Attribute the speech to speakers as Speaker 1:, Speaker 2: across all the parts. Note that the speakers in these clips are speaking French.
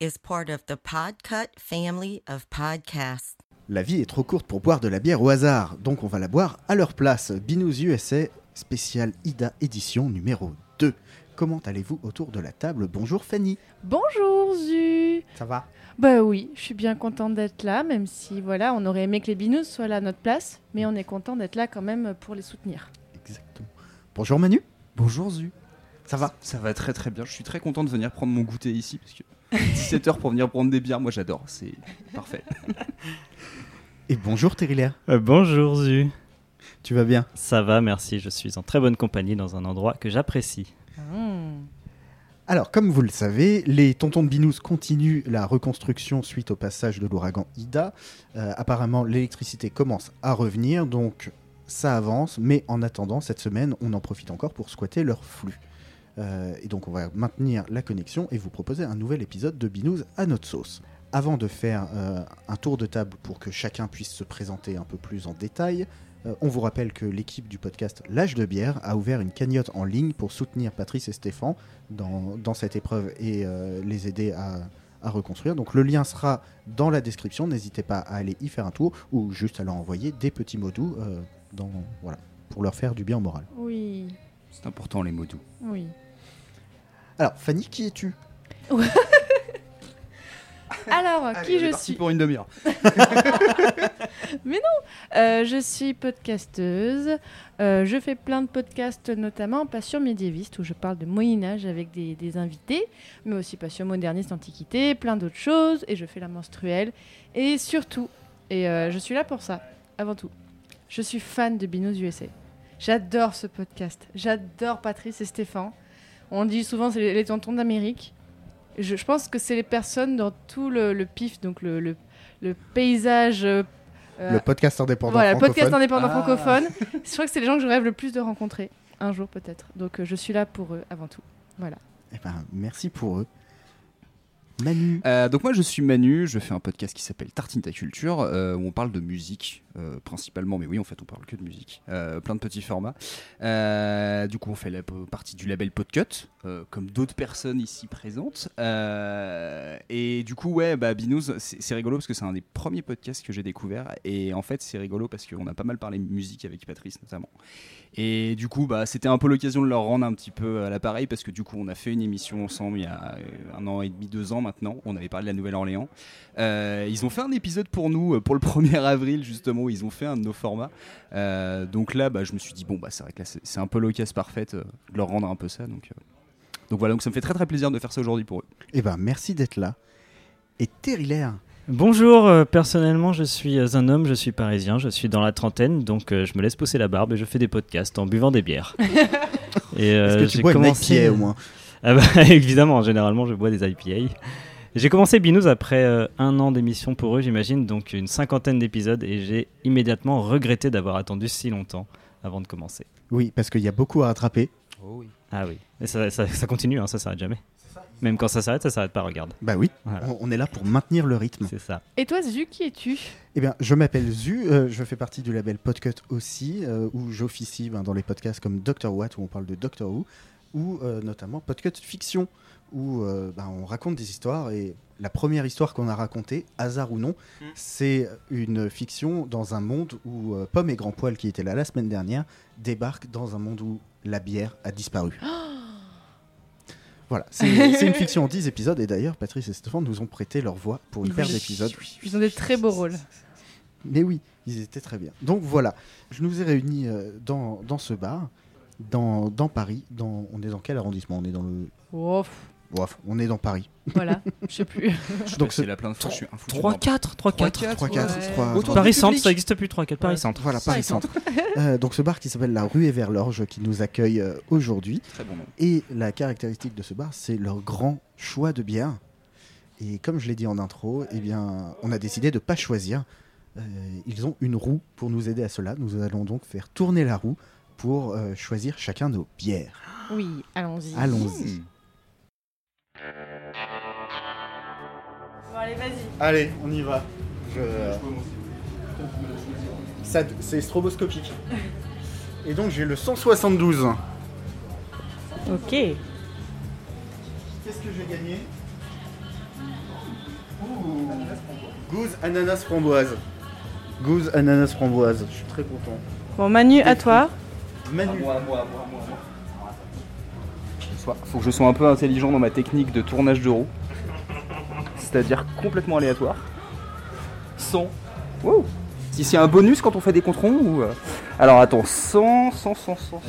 Speaker 1: Binous USA is part of the Podcut family of podcasts.
Speaker 2: La vie est trop courte pour boire de la bière au hasard, donc on va la boire à leur place. Binous USA, spécial Ida édition numéro 2. Comment allez-vous autour de la table? Bonjour Fanny.
Speaker 3: Bonjour Zu
Speaker 2: Ça va?
Speaker 3: Bah oui, je suis bien contente d'être là, même si voilà, on aurait aimé que les binous soient là à notre place, mais on est content d'être là quand même pour les soutenir.
Speaker 2: Exactement. Bonjour Manu.
Speaker 4: Bonjour Zu.
Speaker 2: Ça va?
Speaker 4: Ça va très très bien. Je suis très content de venir prendre mon goûter ici parce que 17h pour venir prendre des bières, moi j'adore. C'est parfait.
Speaker 2: Et bonjour Terrilaire.
Speaker 5: Euh, bonjour Zu.
Speaker 2: Tu vas bien?
Speaker 5: Ça va, merci. Je suis en très bonne compagnie dans un endroit que j'apprécie.
Speaker 3: Mmh.
Speaker 2: Alors, comme vous le savez, les tontons de Binous continuent la reconstruction suite au passage de l'ouragan Ida. Euh, apparemment, l'électricité commence à revenir, donc ça avance, mais en attendant, cette semaine, on en profite encore pour squatter leur flux. Euh, et donc, on va maintenir la connexion et vous proposer un nouvel épisode de Binous à notre sauce. Avant de faire euh, un tour de table pour que chacun puisse se présenter un peu plus en détail, euh, on vous rappelle que l'équipe du podcast L'âge de bière a ouvert une cagnotte en ligne pour soutenir Patrice et Stéphane dans, cette épreuve et les aider à, reconstruire. Donc le lien sera dans la description, n'hésitez pas à aller y faire un tour ou juste à leur envoyer des petits mots doux dans, voilà, pour leur faire du bien moral.
Speaker 3: Oui,
Speaker 4: C'est important les mots doux.
Speaker 3: oui.
Speaker 2: Alors Fanny, qui es-tu?
Speaker 3: Alors, qui
Speaker 4: on est
Speaker 3: je
Speaker 4: parti
Speaker 3: suis?
Speaker 4: pour une demi-heure.
Speaker 3: Euh, Je suis podcasteuse. Euh, je fais plein de podcasts, notamment Passion médiéviste, où je parle de Moyen-Âge avec des, des invités, mais aussi Passion moderniste, Antiquité, plein d'autres choses. Et je fais la menstruelle. Et surtout, et euh, je suis là pour ça, avant tout, je suis fan de Binous USA. J'adore ce podcast. J'adore Patrice et Stéphane. On dit souvent c'est les, les tontons d'Amérique. Je, je pense que c'est les personnes dans tout le, le pif, donc le, le- le paysage. euh,
Speaker 2: Le podcast indépendant
Speaker 3: voilà, le podcast
Speaker 2: francophone.
Speaker 3: indépendant
Speaker 4: Ah.
Speaker 3: francophone. Je crois que c'est les gens que je rêve le plus de rencontrer un jour peut-être. Donc euh, je suis là pour eux avant tout. Voilà.
Speaker 2: Eh ben, merci pour eux. Manu,
Speaker 4: Euh, donc moi je suis Manu, je fais un podcast qui s'appelle Tartine ta culture euh, où on parle de musique euh, principalement, mais oui en fait on parle que de musique, plein de petits formats. Du coup on fait la partie du label Podcut, comme d'autres personnes ici présentes. Et du coup ouais bah Binous c'est rigolo parce que c'est un des premiers podcasts que j'ai découvert et en fait c'est rigolo parce qu'on a pas mal parlé musique avec Patrice notamment. Et du coup, bah, c'était un peu l'occasion de leur rendre un petit peu à l'appareil parce que du coup, on a fait une émission ensemble il y a un an et demi, deux ans. On avait parlé de la Nouvelle-Orléans. Euh, ils ont fait un épisode pour nous euh, pour le 1er avril justement où ils ont fait un de nos formats. Euh, donc là, bah, je me suis dit bon, bah, c'est vrai que là, c'est un peu l'occasion parfaite de leur rendre un peu ça. Donc, euh, donc voilà, donc ça me fait très très plaisir de faire ça aujourd'hui pour eux.
Speaker 2: eh ben, merci d'être là. Et Terrilaire,
Speaker 5: Bonjour, euh, personnellement je suis euh, un homme, je suis parisien, je suis dans la trentaine, donc euh, je me laisse pousser la barbe et je fais des podcasts en buvant des bières. et euh,
Speaker 2: est-ce que tu
Speaker 5: j'ai
Speaker 2: bois une
Speaker 5: commencé...
Speaker 2: IPA au moins?
Speaker 5: Ah bah, évidemment, généralement je bois des IPA. J'ai commencé Binous après euh, un an d'émission pour eux, j'imagine, donc une cinquantaine d'épisodes, et j'ai immédiatement regretté d'avoir attendu si longtemps avant de commencer.
Speaker 2: Oui, parce qu'il y a beaucoup à rattraper.
Speaker 4: Oh oui.
Speaker 5: Ah oui, et ça, ça- ça continue, hein, ça s'arrête jamais. Même quand ça s'arrête, ça s'arrête pas, regarde.
Speaker 2: Bah oui,
Speaker 5: Voilà.
Speaker 2: on, on est là pour maintenir le rythme.
Speaker 5: C'est ça.
Speaker 3: Et toi Zu, qui es-tu?
Speaker 2: Eh bien, je m'appelle Zu, euh, je fais partie du label Podcut aussi, euh, où j'officie ben, dans les podcasts comme Doctor What, où on parle de Doctor Who, ou euh, notamment Podcut Fiction, où euh, ben, on raconte des histoires. Et la première histoire qu'on a racontée, hasard ou non, c'est une fiction dans un monde où euh, Pomme et Grand Poil, qui étaient là la semaine dernière, débarquent dans un monde où la bière a disparu. Voilà, c'est c'est une fiction en 10 épisodes, et d'ailleurs, Patrice et Stéphane nous ont prêté leur voix pour une
Speaker 3: Oui.
Speaker 2: paire d'épisodes.
Speaker 3: Ils ont des très beaux rôles.
Speaker 2: Mais oui, ils étaient très bien. Donc voilà, je nous ai réunis euh, dans, dans ce bar, dans, dans Paris. Dans, on est dans quel arrondissement? On est dans le.
Speaker 3: Ouf,
Speaker 2: Bref, on est dans Paris.
Speaker 3: voilà, je sais plus.
Speaker 2: Donc
Speaker 4: c'est la plein de fois, je suis un fou.
Speaker 5: 3-4, 3-4.
Speaker 2: 3
Speaker 3: Ouais.
Speaker 2: 4 3
Speaker 4: Autour
Speaker 5: Paris
Speaker 4: du
Speaker 5: Centre, ça n'existe plus 3-4. Paris
Speaker 3: Ouais.
Speaker 5: Centre.
Speaker 2: Voilà, Paris Centre. Euh, donc ce bar qui s'appelle la rue Everlorge qui nous accueille euh, aujourd'hui.
Speaker 4: Très bon nom.
Speaker 2: Et la caractéristique de ce bar, c'est leur grand choix de bière. Et comme je l'ai dit en intro, eh bien, on a décidé de ne pas choisir. Euh, ils ont une roue pour nous aider à cela. Nous allons donc faire tourner la roue pour euh, choisir chacun nos bières.
Speaker 3: Oui, allons-y.
Speaker 2: Allons-y.
Speaker 4: Hmm.
Speaker 3: Bon, allez, vas-y.
Speaker 2: Allez, on y va. Ça- C'est stroboscopique. Et donc j'ai le 172.
Speaker 3: Ok.
Speaker 2: Qu'est-ce que j'ai gagné? Gouze ananas framboise. Gouze ananas framboise. Je suis très content.
Speaker 3: Bon, Manu, à toi.
Speaker 2: Manu.
Speaker 4: Soit- Faut que je sois un peu intelligent dans ma technique de tournage de roue. C'est-à-dire complètement aléatoire. Sans. Wow. Si c'est un bonus quand on fait des controns ou. euh, Alors attends, 100, 100, 100, 100.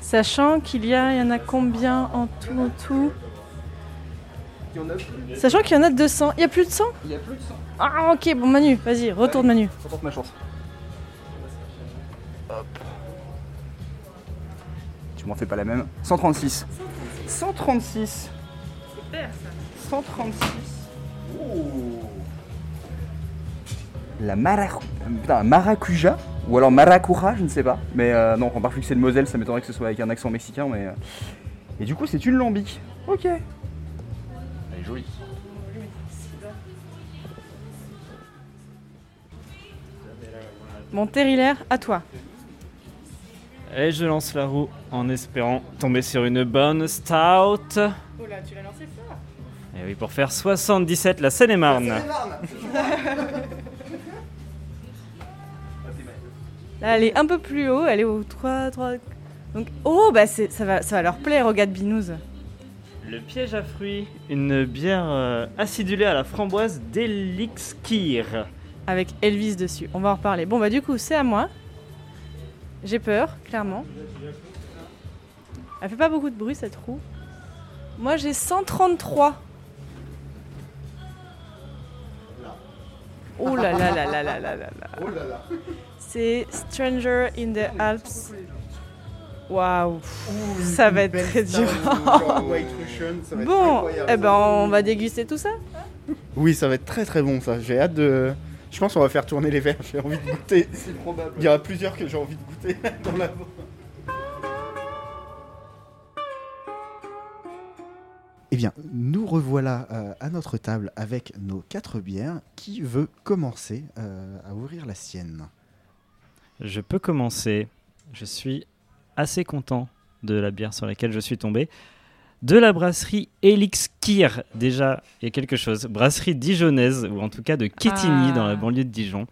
Speaker 3: Sachant qu'il y a, il y en a combien en tout, en tout?
Speaker 4: Il y en a plus.
Speaker 3: Sachant qu'il y en a 200. Il y a plus de 100
Speaker 4: Il y a plus de 100.
Speaker 3: Ah, ok, bon, Manu, vas-y, retourne Manu.
Speaker 4: Je tente ma chance. Tu m'en fais pas la même. 136. 136. 136. La maracu... Putain, maracuja Ou alors maracuja, je ne sais pas. Mais euh, non, remarque vu que c'est de Moselle, ça m'étonnerait que ce soit avec un accent mexicain. Mais euh, Et du coup, c'est une lambic. Ok. Elle est jolie.
Speaker 3: Bon, Terrillaire, à toi.
Speaker 5: Et je lance la roue en espérant tomber sur une bonne stout.
Speaker 3: Oh là, tu l'as lancé fort.
Speaker 5: Et oui, pour faire 77, la Seine-et-Marne.
Speaker 3: Là, elle est un peu plus haut, elle est au 3, 3. Donc, oh, bah c'est- ça va, ça va leur plaire aux gars de Binous.
Speaker 5: Le piège à fruits, une bière euh, acidulée à la framboise d'Elixir.
Speaker 3: Avec Elvis dessus. On va en reparler. Bon, bah du coup, c'est à moi. J'ai peur, clairement. Elle fait pas beaucoup de bruit cette roue. Moi, j'ai 133. Oh là là là là là là là là.
Speaker 2: Oh là là.
Speaker 3: C'est Stranger in the Alps. Waouh. Ça va être très dur. Bon, eh ben on va déguster tout ça.
Speaker 2: Oui, ça va être très très bon ça. J'ai hâte de. Je pense qu'on va faire tourner les verres. J'ai envie de goûter.
Speaker 4: C'est probable.
Speaker 2: Il y en a plusieurs que j'ai envie de goûter dans la Eh bien, nous revoilà euh, à notre table avec nos quatre bières. Qui veut commencer euh, à ouvrir la sienne?
Speaker 5: Je peux commencer. Je suis assez content de la bière sur laquelle je suis tombé. De la brasserie Elixir, déjà, il y a quelque chose. Brasserie dijonnaise, ou en tout cas de Quetigny,
Speaker 3: Ah.
Speaker 5: dans la banlieue de Dijon.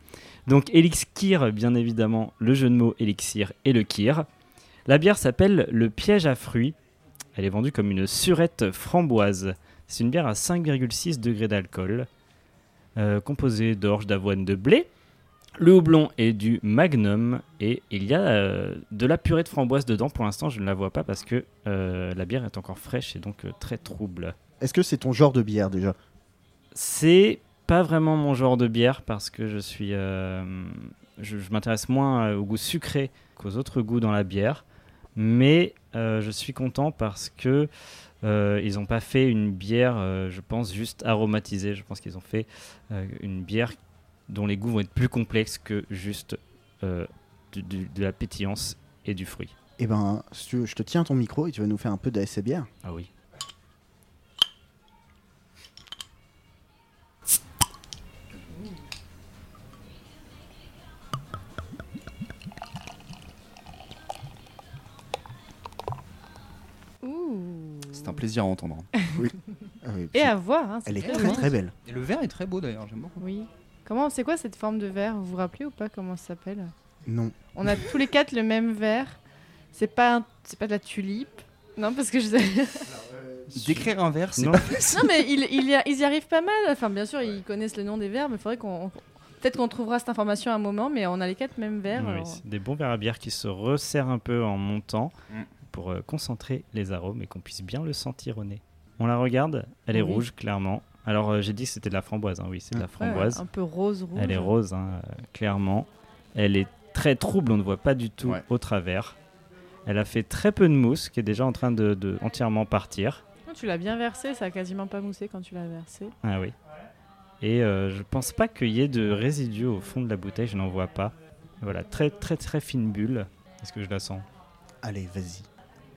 Speaker 5: Donc Elixir, bien évidemment, le jeu de mots Elixir et le Kir. La bière s'appelle le piège à fruits. Elle est vendue comme une surette framboise. C'est une bière à 5,6 degrés d'alcool, euh, composée d'orge, d'avoine, de blé. Le houblon est du Magnum et il y a euh, de la purée de framboise dedans. Pour l'instant, je ne la vois pas parce que euh, la bière est encore fraîche et donc euh, très trouble.
Speaker 2: Est-ce que c'est ton genre de bière déjà?
Speaker 5: C'est pas vraiment mon genre de bière parce que je suis, je, je m'intéresse moins au goût sucré qu'aux autres goûts dans la bière. Mais je suis content parce que euh, ils n'ont pas fait une bière, euh, je pense, juste aromatisée. Je pense qu'ils ont fait euh, une bière dont les goûts vont être plus complexes que juste euh, de la pétillance et du fruit.
Speaker 2: Eh ben, si tu veux, je te tiens ton micro et tu vas nous faire un peu bière.
Speaker 5: Ah oui.
Speaker 4: C'est un plaisir à entendre.
Speaker 2: Ah oui,
Speaker 3: Et à voir. hein,
Speaker 2: Elle est
Speaker 3: très
Speaker 2: très belle.
Speaker 4: Et le verre est très beau d'ailleurs, j'aime beaucoup.
Speaker 3: Oui. Comment, c'est quoi cette forme de verre? Vous vous rappelez ou pas comment ça s'appelle?
Speaker 2: Non.
Speaker 3: On a tous les quatre le même verre. C'est pas, un- c'est pas de la tulipe. Non, parce que je
Speaker 4: Décrire un verre, c'est
Speaker 5: Non.
Speaker 4: pas.
Speaker 3: Non, mais il, il y a- ils y arrivent pas mal. Enfin, bien sûr, ils connaissent le nom des verres, mais il faudrait qu'on. Peut-être qu'on trouvera cette information à un moment, mais on a les quatre mêmes verres.
Speaker 5: Oui,
Speaker 3: alors-
Speaker 5: c'est des bons verres à bière qui se resserrent un peu en montant
Speaker 4: Mm.
Speaker 5: pour euh, concentrer les arômes et qu'on puisse bien le sentir au nez. On la regarde, elle est
Speaker 3: Oui.
Speaker 5: rouge clairement. Alors euh, j'ai dit que c'était de la framboise, hein. oui c'est de la
Speaker 3: Ouais,
Speaker 5: framboise.
Speaker 3: un peu rose rouge.
Speaker 5: elle est rose, hein, euh, clairement. Elle est très trouble, on ne voit pas du tout
Speaker 4: Ouais.
Speaker 5: au travers. Elle a fait très peu de mousse qui est déjà en train de, de entièrement partir.
Speaker 3: Oh, Tu l'as bien versé, ça a quasiment pas moussé quand tu l'as versé.
Speaker 5: Ah oui. Et euh, je pense pas qu'il y ait de résidus au fond de la bouteille, je n'en vois pas. Voilà, très très très fine bulle. Est-ce que je la sens?
Speaker 2: Allez, vas-y.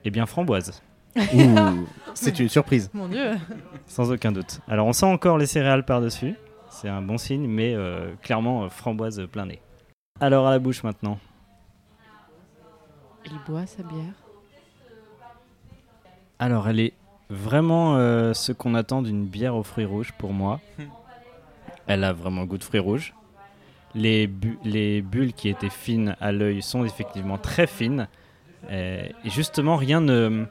Speaker 5: Eh bien framboise.
Speaker 2: C'est une surprise.
Speaker 3: Mon dieu.
Speaker 5: Sans aucun doute. Alors on sent encore les céréales par-dessus. C'est un bon signe, mais euh, clairement euh, framboise plein nez. Alors à la bouche maintenant.
Speaker 3: Il boit sa bière.
Speaker 5: Alors elle est vraiment euh, ce qu'on attend d'une bière aux fruits rouges pour moi. Elle a vraiment le goût de fruits rouges. Les, bu- les bulles qui étaient fines à l'œil sont effectivement très fines. Euh, Et justement, rien ne,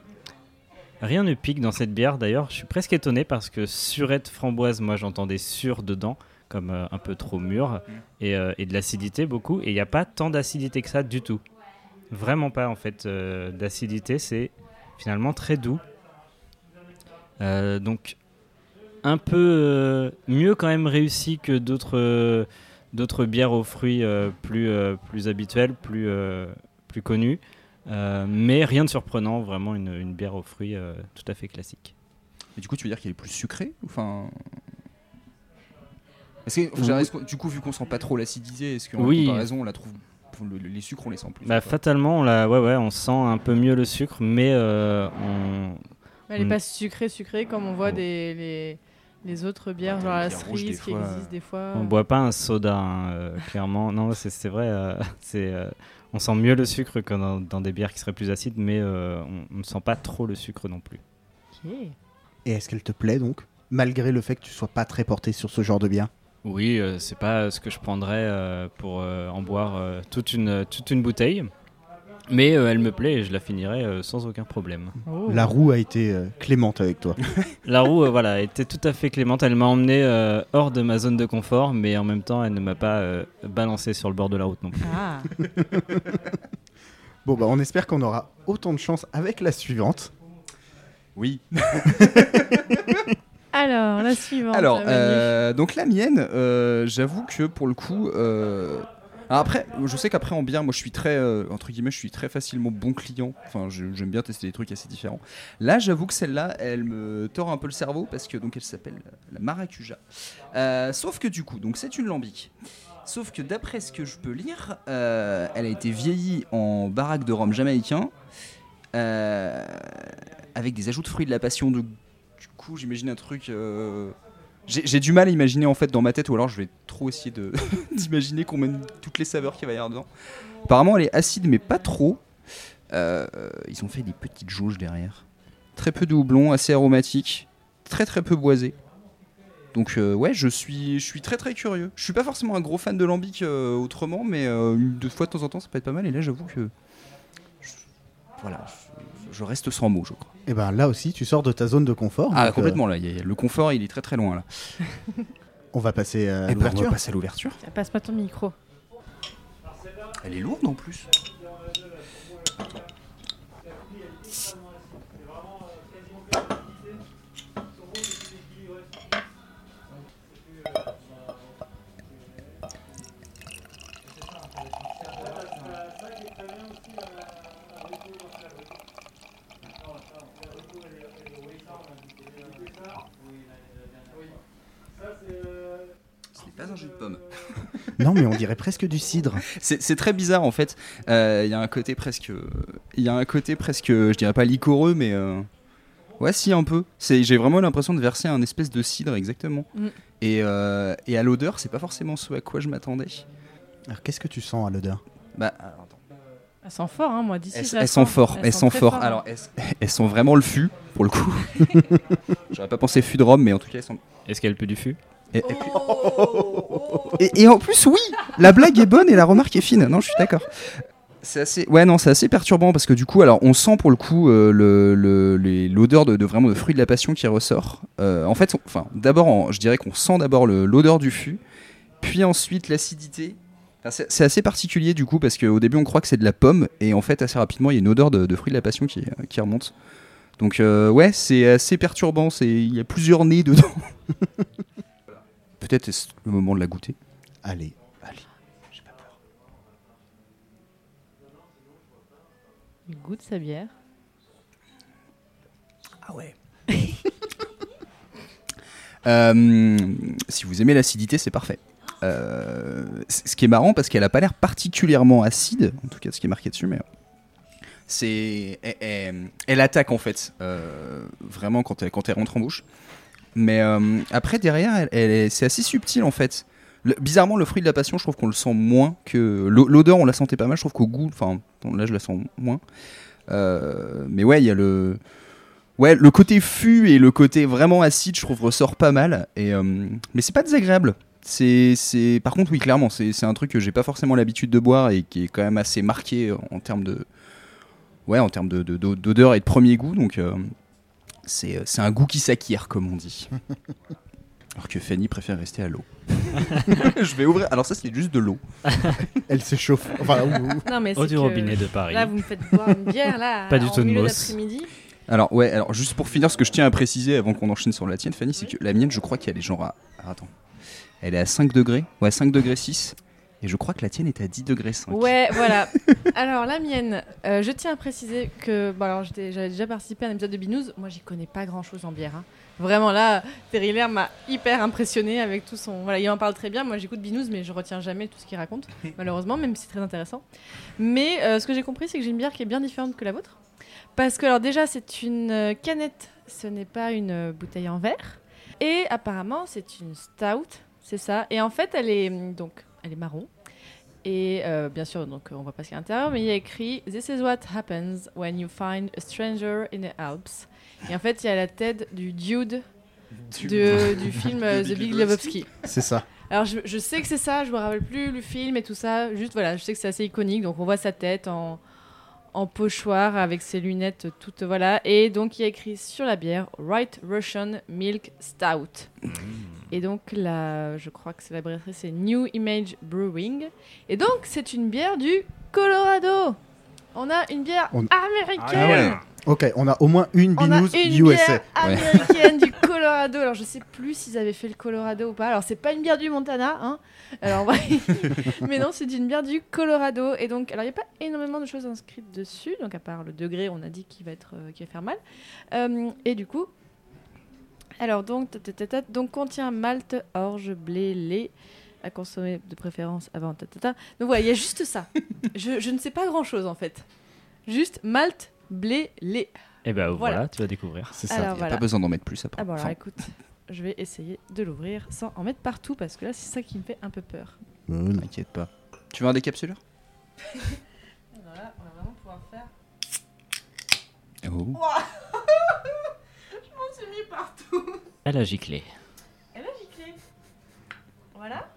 Speaker 5: rien ne pique dans cette bière. D'ailleurs, je suis presque étonné parce que surette framboise, moi j'entendais sur dedans, comme euh, un peu trop mûr, et, euh, et de l'acidité beaucoup. Et il n'y a pas tant d'acidité que ça du tout. Vraiment pas en fait euh, d'acidité. C'est finalement très doux. Donc un peu mieux quand même réussi que d'autres d'autres bières aux fruits plus plus habituelles, plus plus connues. Euh, mais rien de surprenant, vraiment une, une bière aux fruits euh, tout à fait classique.
Speaker 4: Et du coup, tu veux dire qu'elle est plus sucrée Enfin. Est-ce que, enfin, est-ce que- du coup, vu qu'on sent pas trop l'acidité, est-ce qu'en
Speaker 5: Oui.
Speaker 4: comparaison, on la trouve. le- le- les sucres, on les sent plus
Speaker 5: Bah, fatalement, on, la, ouais, ouais, on sent un peu mieux le sucre, mais euh, on,
Speaker 3: Elle est
Speaker 5: Mm.
Speaker 3: pas sucrée, sucrée comme on voit des, les, les autres bières, genre la cerise qui
Speaker 4: fois,
Speaker 3: existe des fois.
Speaker 5: on boit pas un soda, hein, euh, clairement. Non, c'est c'est vrai, euh, c'est, euh, on sent mieux le sucre que dans, dans des bières qui seraient plus acides, mais euh, on ne sent pas trop le sucre non plus.
Speaker 3: Ok.
Speaker 2: Et est-ce qu'elle te plaît donc Malgré le fait que tu sois pas très porté sur ce genre de bière?
Speaker 5: Oui, euh, c'est pas ce que je prendrais euh, pour euh, en boire euh, toute, une, toute une bouteille. Mais euh, elle me plaît et je la finirai euh, sans aucun problème.
Speaker 3: Oh.
Speaker 2: La roue a été euh, clémente avec toi.
Speaker 5: La roue, euh, voilà, était tout à fait clémente. Elle m'a emmené euh, hors de ma zone de confort, mais en même temps, elle ne m'a pas euh, balancé sur le bord de la route non plus.
Speaker 3: Ah.
Speaker 2: Bon, bah, on espère qu'on aura autant de chance avec la suivante.
Speaker 4: Oui.
Speaker 3: Alors, la suivante.
Speaker 4: Alors, euh, donc la mienne, euh, j'avoue que pour le coup. Après, je sais qu'après en bière, moi je suis très, euh, entre guillemets, je suis très facilement bon client. Enfin, j'aime bien tester des trucs assez différents. Là, j'avoue que celle-là, elle me tord un peu le cerveau parce que donc elle s'appelle la Maracuja. Euh, sauf que du coup, donc c'est une lambic. Sauf que d'après ce que je peux lire, euh, elle a été vieillie en baraque de rhum jamaïcain avec des ajouts de fruits de la passion. De, du coup, j'imagine un truc. J'ai du mal à imaginer en fait dans ma tête, ou alors je vais trop essayer d'imaginer qu'on met toutes les saveurs qu'il va y avoir dedans. Apparemment, elle est acide, mais pas trop. Euh, ils ont fait des petites jauges derrière. Très peu de houblon, assez aromatique, très très peu boisé. Donc euh, ouais, je suis, je suis très très curieux. Je suis pas forcément un gros fan de lambic euh, autrement, mais une deux fois de temps en temps, ça peut être pas mal. Et là, j'avoue que voilà, je reste sans mots, je crois.
Speaker 2: Et ben là aussi, tu sors de ta zone de confort.
Speaker 4: Ah
Speaker 2: euh,
Speaker 4: complètement là, il y a- le confort, il est très très loin là.
Speaker 2: on va passer à
Speaker 4: Eh ben, on va
Speaker 2: l'ouverture.
Speaker 4: passer à l'ouverture.
Speaker 3: Passe pas ton micro.
Speaker 4: Elle est lourde en plus. Pas un jus de pomme.
Speaker 2: Non, mais on dirait presque du cidre.
Speaker 4: C'est très bizarre en fait. Euh, Il y a un côté presque, il y a un côté presque, je dirais pas liquoreux, mais euh, ouais, si un peu. C'est, j'ai vraiment l'impression de verser un espèce de cidre exactement.
Speaker 3: Mm.
Speaker 4: Et, euh, et à l'odeur, c'est pas forcément ce à quoi je m'attendais.
Speaker 2: Alors, qu'est-ce que tu sens à l'odeur?
Speaker 4: Bah, alors, attends.
Speaker 3: Elle sent fort, hein, moi, d'ici.
Speaker 4: elles, elles sont fort, elles
Speaker 3: sent
Speaker 4: sont
Speaker 3: très
Speaker 4: fort.
Speaker 3: fort.
Speaker 4: Alors, elles, elles sont vraiment le fût pour le coup? J'aurais pas pensé fût de rhum, mais en tout cas, elles sont.
Speaker 5: Est-ce qu'elle pue du fût?
Speaker 4: Et, et puis- et- et en plus, oui, la blague est bonne et la remarque est fine. Non, je suis d'accord. C'est assez, ouais, non, c'est assez perturbant parce que du coup, alors, on sent pour le coup euh, le- le- les- l'odeur de, de vraiment de fruits de la passion qui ressort. Euh, en fait, on- enfin, d'abord, je dirais qu'on sent d'abord l'odeur du fût, puis ensuite l'acidité. Enfin, c'est assez particulier du coup parce qu'au début, on croit que c'est de la pomme et en fait, assez rapidement, il y a une odeur de, de fruits de la passion qui, qui remonte. Donc, euh, ouais, c'est assez perturbant. C'est, il y a plusieurs nez dedans. Peut-être est-ce le moment de la goûter.
Speaker 2: Allez, allez.
Speaker 3: Il goûte sa bière.
Speaker 4: Ah ouais. Euh, si vous aimez l'acidité, c'est parfait. Euh, ce qui est marrant parce qu'elle a pas l'air particulièrement acide, en tout cas de ce qui est marqué dessus, mais c'est elle, elle- elle attaque en fait euh, vraiment quand elle quand elle rentre en bouche. Mais euh, après derrière, c'est assez subtil en fait. Bizarrement, le fruit de la passion, je trouve qu'on le sent moins que l'o- l'odeur, on la sentait pas mal. Je trouve qu'au goût, enfin là je la sens moins. Euh, mais ouais, il y a le Ouais, le côté fût et le côté vraiment acide, je trouve, ressort pas mal. Et, euh, mais c'est pas désagréable. C'est, c'est... Par contre, oui, clairement, c'est, c'est un truc que j'ai pas forcément l'habitude de boire et qui est quand même assez marqué en termes de. Ouais, en termes de, de- de- d'odeur et de premier goût. Donc, c'est, c'est un goût qui s'acquiert, comme on dit. Alors que Fanny préfère rester à l'eau. je vais ouvrir. Alors, ça, c'est juste de l'eau.
Speaker 2: Elle s'échauffe. Enfin, ou- ou-
Speaker 3: Non, mais c'est
Speaker 5: du
Speaker 3: que-
Speaker 5: robinet de Paris.
Speaker 3: Là, vous me faites boire une bière, là,
Speaker 5: Pas du tout de mousse.
Speaker 4: Alors, ouais, alors juste pour finir, ce que je tiens à préciser avant qu'on enchaîne sur la tienne, Fanny, c'est
Speaker 3: Oui.
Speaker 4: que la mienne, je crois qu'elle est genre à. ah, attends. Elle est à 5 degrés. Ouais, 5 degrés 6. Et je crois que la tienne est à 10 degrés 5.
Speaker 3: Ouais, voilà. Alors, la mienne, euh, je tiens à préciser que. Bon, alors, j'avais déjà participé à un épisode de Binous. Moi, j'y connais pas grand chose en bière. hein. Vraiment, là, Terry Lair m'a hyper impressionné avec tout son. Voilà, il en parle très bien. Moi, j'écoute Binous, mais je retiens jamais tout ce qu'il raconte, malheureusement, même si c'est très intéressant. Mais euh, ce que j'ai compris, c'est que j'ai une bière qui est bien différente que la vôtre. Parce que, alors, déjà, c'est une euh, canette, ce n'est pas une bouteille en verre. Et apparemment, c'est une stout, c'est ça. Et en fait, elle est donc, elle est marron. Et euh, bien sûr, donc on voit pas ce qu'il y a à l'intérieur, mais il y a écrit This is what happens when you find a stranger in the Alps. Et en fait, il y a la tête du dude de- du film euh, The Big Lebowski.
Speaker 2: c'est ça.
Speaker 3: Alors je, je sais que c'est ça, je me rappelle plus le film et tout ça. Juste voilà, je sais que c'est assez iconique. Donc on voit sa tête en, en pochoir avec ses lunettes toutes voilà. Et donc il y a écrit sur la bière White Russian Milk Stout. Et donc là, je crois que c'est la brasserie, c'est New Image Brewing. Et donc c'est une bière du Colorado. On a une bière
Speaker 2: On-
Speaker 3: américaine.
Speaker 4: Ah ouais.
Speaker 2: Ok, on a au moins une
Speaker 3: On a une
Speaker 2: USA.
Speaker 3: bière américaine du Colorado. Alors je sais plus s'ils avaient fait le Colorado ou pas. Alors c'est pas une bière du Montana, hein. Alors ouais. mais non, c'est une bière du Colorado. Et donc, alors il n'y a pas énormément de choses inscrites dessus. Donc à part le degré, on a dit qu'il va être, euh, qu'il va faire mal. Euh, et du coup, alors donc, ta, ta, ta, ta, donc contient malt, orge, blé, lait à consommer de préférence avant. ta, ta, ta. Donc voilà, il y a juste ça. je, je ne sais pas grand chose en fait. Juste malt, blé, lait.
Speaker 5: Et ben voilà.
Speaker 3: Voilà.
Speaker 5: tu vas découvrir.
Speaker 2: C'est ça.
Speaker 3: Alors,
Speaker 4: Il n'y a
Speaker 3: voilà.
Speaker 4: pas besoin d'en mettre plus après.
Speaker 3: Ah bon, alors
Speaker 4: Enfin,
Speaker 3: écoute, je vais essayer de l'ouvrir sans en mettre partout parce que là, c'est ça qui me fait un peu peur.
Speaker 2: Euh,
Speaker 4: T'inquiète pas. Tu veux un décapsuleur?
Speaker 3: Voilà, on va vraiment pouvoir faire.
Speaker 4: Oh.
Speaker 3: Mis partout.
Speaker 5: Elle a giclé.
Speaker 3: Elle a giclé. Voilà.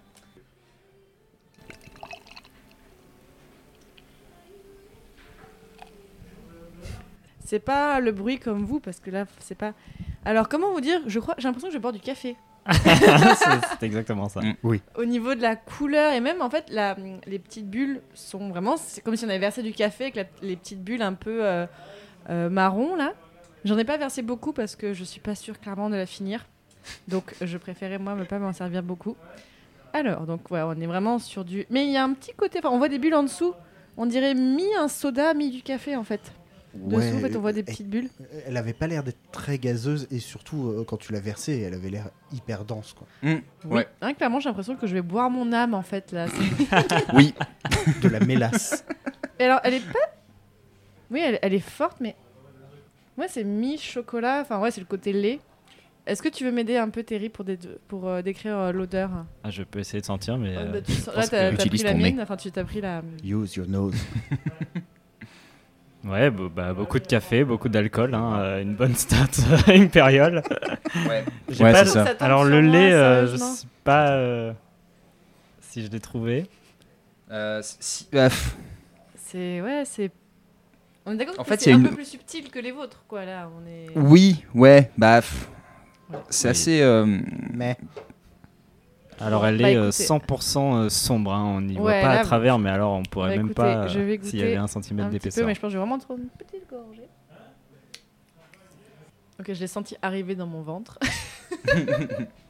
Speaker 3: C'est pas le bruit comme vous parce que là, c'est pas. Alors, comment vous dire Je crois, j'ai l'impression que je bois du café.
Speaker 5: c'est exactement ça.
Speaker 4: Mm.
Speaker 3: au niveau de la couleur et même en fait la- les petites bulles sont vraiment c'est comme si on avait versé du café avec la- les petites bulles un peu euh, euh, marron là j'en ai pas versé beaucoup parce que je suis pas sûre clairement de la finir donc je préférais moi ne pas m'en servir beaucoup alors donc ouais on est vraiment sur du mais il y a un petit côté enfin on voit des bulles en dessous on dirait mi un soda mi du café en fait dessous
Speaker 2: ouais,
Speaker 3: en fait on voit des
Speaker 2: et-
Speaker 3: petites bulles
Speaker 2: Elle avait pas l'air d'être très gazeuse et surtout euh, quand tu l'as versée, elle avait l'air hyper dense. Quoi.
Speaker 3: oui.
Speaker 4: Ouais.
Speaker 3: Hein, clairement j'ai l'impression que je vais boire mon âme en fait là
Speaker 4: Oui.
Speaker 2: De la mélasse.
Speaker 3: Et alors, elle est pas. Oui, elle, elle est forte, mais. Ouais, c'est mi-chocolat. Enfin, ouais, c'est le côté lait. Est-ce que tu veux m'aider un peu, Terry, pour, dé- pour euh, décrire euh, l'odeur?
Speaker 5: Ah, je peux essayer de sentir, mais.
Speaker 3: Euh,
Speaker 5: euh,
Speaker 3: bah, tu sens- Là, t'as pris
Speaker 4: utilise
Speaker 3: la
Speaker 4: nez.
Speaker 3: Enfin, tu t'as pris la.
Speaker 2: Use your nose.
Speaker 5: Ouais, bo- bah, beaucoup de café, beaucoup d'alcool, hein, euh, une bonne stat impériale.
Speaker 4: Ouais.
Speaker 5: J'ai
Speaker 4: Ouais,
Speaker 5: pas
Speaker 4: ça.
Speaker 5: Alors le
Speaker 3: moi,
Speaker 5: lait, euh, je sais pas euh, si je l'ai trouvé.
Speaker 4: Euh, si- bah,
Speaker 3: C'est. Ouais, c'est. On est d'accord
Speaker 4: En
Speaker 3: que
Speaker 4: fait,
Speaker 3: c'est un
Speaker 4: une-
Speaker 3: peu plus subtil que les vôtres, quoi, là. On est.
Speaker 4: oui, ouais, bah. pff, C'est
Speaker 5: Oui.
Speaker 4: assez. euh,
Speaker 2: Mais
Speaker 5: Alors elle
Speaker 3: Bah,
Speaker 5: est euh,
Speaker 3: écoutez.
Speaker 5: 100% euh, sombre, hein, on n'y voit
Speaker 3: Ouais,
Speaker 5: pas
Speaker 3: là,
Speaker 5: à travers, mais alors on pourrait
Speaker 3: Bah,
Speaker 5: même
Speaker 3: écoutez,
Speaker 5: pas
Speaker 3: je vais
Speaker 5: euh, s'il y avait un centimètre
Speaker 3: un petit peu,
Speaker 5: d'épaisseur.
Speaker 3: mais je pense que je vais vraiment trop une petite gorgée. Ok, je l'ai senti arriver dans mon ventre.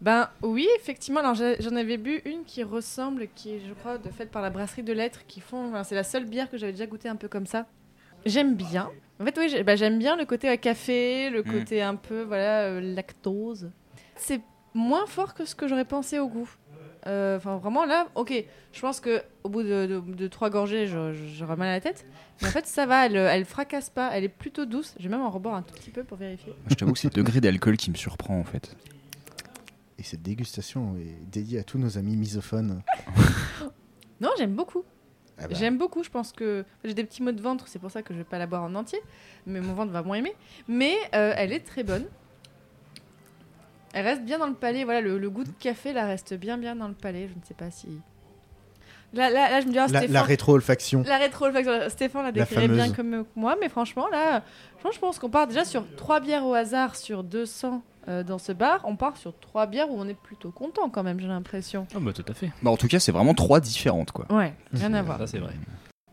Speaker 3: ben oui, effectivement. Alors j'ai- j'en avais bu une qui ressemble, qui est, je crois, de faite par la brasserie de lettres, qui font. enfin, c'est la seule bière que j'avais déjà goûté un peu comme ça. J'aime bien. En fait, oui, j'ai- bah, j'aime bien le côté euh, café, le
Speaker 4: Mm.
Speaker 3: côté un peu voilà euh, lactose. C'est moins fort que ce que j'aurais pensé au goût. Euh, Enfin, vraiment là, ok. Je pense que au bout de, de- de trois gorgées, j'aurai mal à la tête. Mais en fait, ça va. Elle, elle fracasse pas. Elle est plutôt douce. Je vais même en reboire un tout petit peu pour vérifier.
Speaker 4: Je t'avoue que c'est le degré d'alcool qui me surprend en fait.
Speaker 2: Et cette dégustation est dédiée à tous nos amis misophones.
Speaker 3: Non, j'aime beaucoup.
Speaker 2: Ah bah,
Speaker 3: J'aime beaucoup, je pense que j'ai des petits maux de ventre, c'est pour ça que je vais pas la boire en entier, mais mon ventre va moins aimer. Mais euh, elle est très bonne. Elle reste bien dans le palais, voilà, le, le goût de café là reste bien bien dans le palais, je ne sais pas si... Là, là, là je me dis, ah,
Speaker 2: la,
Speaker 3: Stéphane,
Speaker 2: la rétro-olfaction.
Speaker 3: la rétro-olfaction, Stéphane la décrirait bien comme moi, mais franchement là, je pense qu'on part déjà sur 3 bières au hasard sur 200 euh, dans ce bar, on part sur 3 bières où on est plutôt content quand même, j'ai l'impression.
Speaker 5: Oh, bah tout à fait.
Speaker 4: Bah, en tout cas, c'est vraiment trois différentes, quoi.
Speaker 3: Ouais, rien à voir.
Speaker 5: Ça, c'est vrai.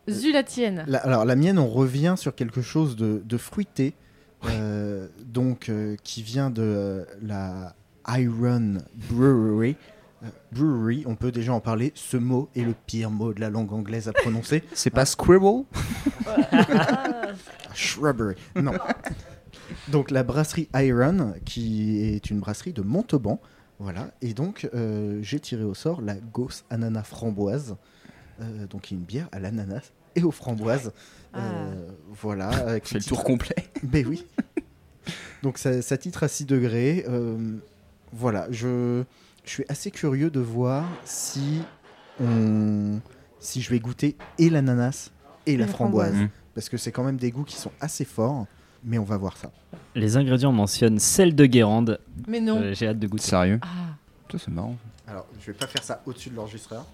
Speaker 3: Zu la tienne.
Speaker 2: La- alors la mienne, on revient sur quelque chose de, de fruité, euh, donc euh, qui vient de euh, la Iron Brewery. Brewery, on peut déjà en parler. Ce mot est le pire mot de la langue anglaise à prononcer.
Speaker 4: C'est pas Scribble
Speaker 2: Shrubbery. Non. Donc la brasserie Iron, qui est une brasserie de Montauban. Voilà. Et donc euh, j'ai tiré au sort la Gauss Ananas Framboise. Euh, donc qui est une bière à l'ananas et aux framboises. Euh, voilà. euh, qui
Speaker 4: Fais le
Speaker 2: titre-
Speaker 4: tour complet.
Speaker 2: Ben oui. Donc ça, ça titre à 6 degrés. euh, voilà, je, je suis assez curieux de voir si on, si je vais goûter et l'ananas et la
Speaker 3: la
Speaker 2: framboise,
Speaker 4: framboise.
Speaker 2: parce que c'est quand même des goûts qui sont assez forts. Mais on va voir ça.
Speaker 5: Les ingrédients mentionnent sel de Guérande.
Speaker 3: Mais non.
Speaker 5: Euh, J'ai hâte de goûter.
Speaker 4: Sérieux
Speaker 3: Ah.
Speaker 4: Ça, c'est marrant.
Speaker 2: Alors, je vais pas faire ça au-dessus de l'enregistreur.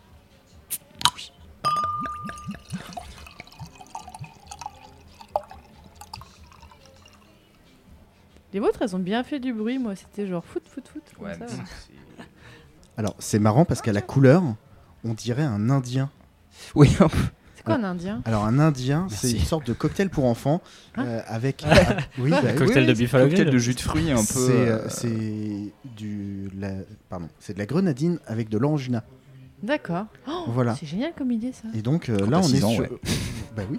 Speaker 3: Les vôtres, elles ont bien fait du bruit. Moi, c'était genre foot, foot, foot. comme
Speaker 4: Ouais,
Speaker 3: ça.
Speaker 2: Alors, c'est marrant parce qu'à la couleur, on dirait un indien.
Speaker 4: Oui,
Speaker 3: quoi un indien
Speaker 2: Alors, un indien, c'est une sorte de cocktail pour enfants
Speaker 3: Hein
Speaker 2: euh, avec. oui, bah, oui.
Speaker 5: Cocktail de buffalo
Speaker 4: Cocktail de jus de fruits un peu.
Speaker 2: C'est
Speaker 4: euh,
Speaker 2: euh, c'est du la, pardon, c'est de la grenadine avec de l'angina.
Speaker 3: D'accord. Oh,
Speaker 2: Voilà.
Speaker 3: C'est génial comme idée, ça.
Speaker 2: Et donc euh,
Speaker 4: Quand
Speaker 2: là
Speaker 4: t'as
Speaker 2: on est
Speaker 4: six ans,
Speaker 2: sur
Speaker 4: ouais.
Speaker 2: bah oui.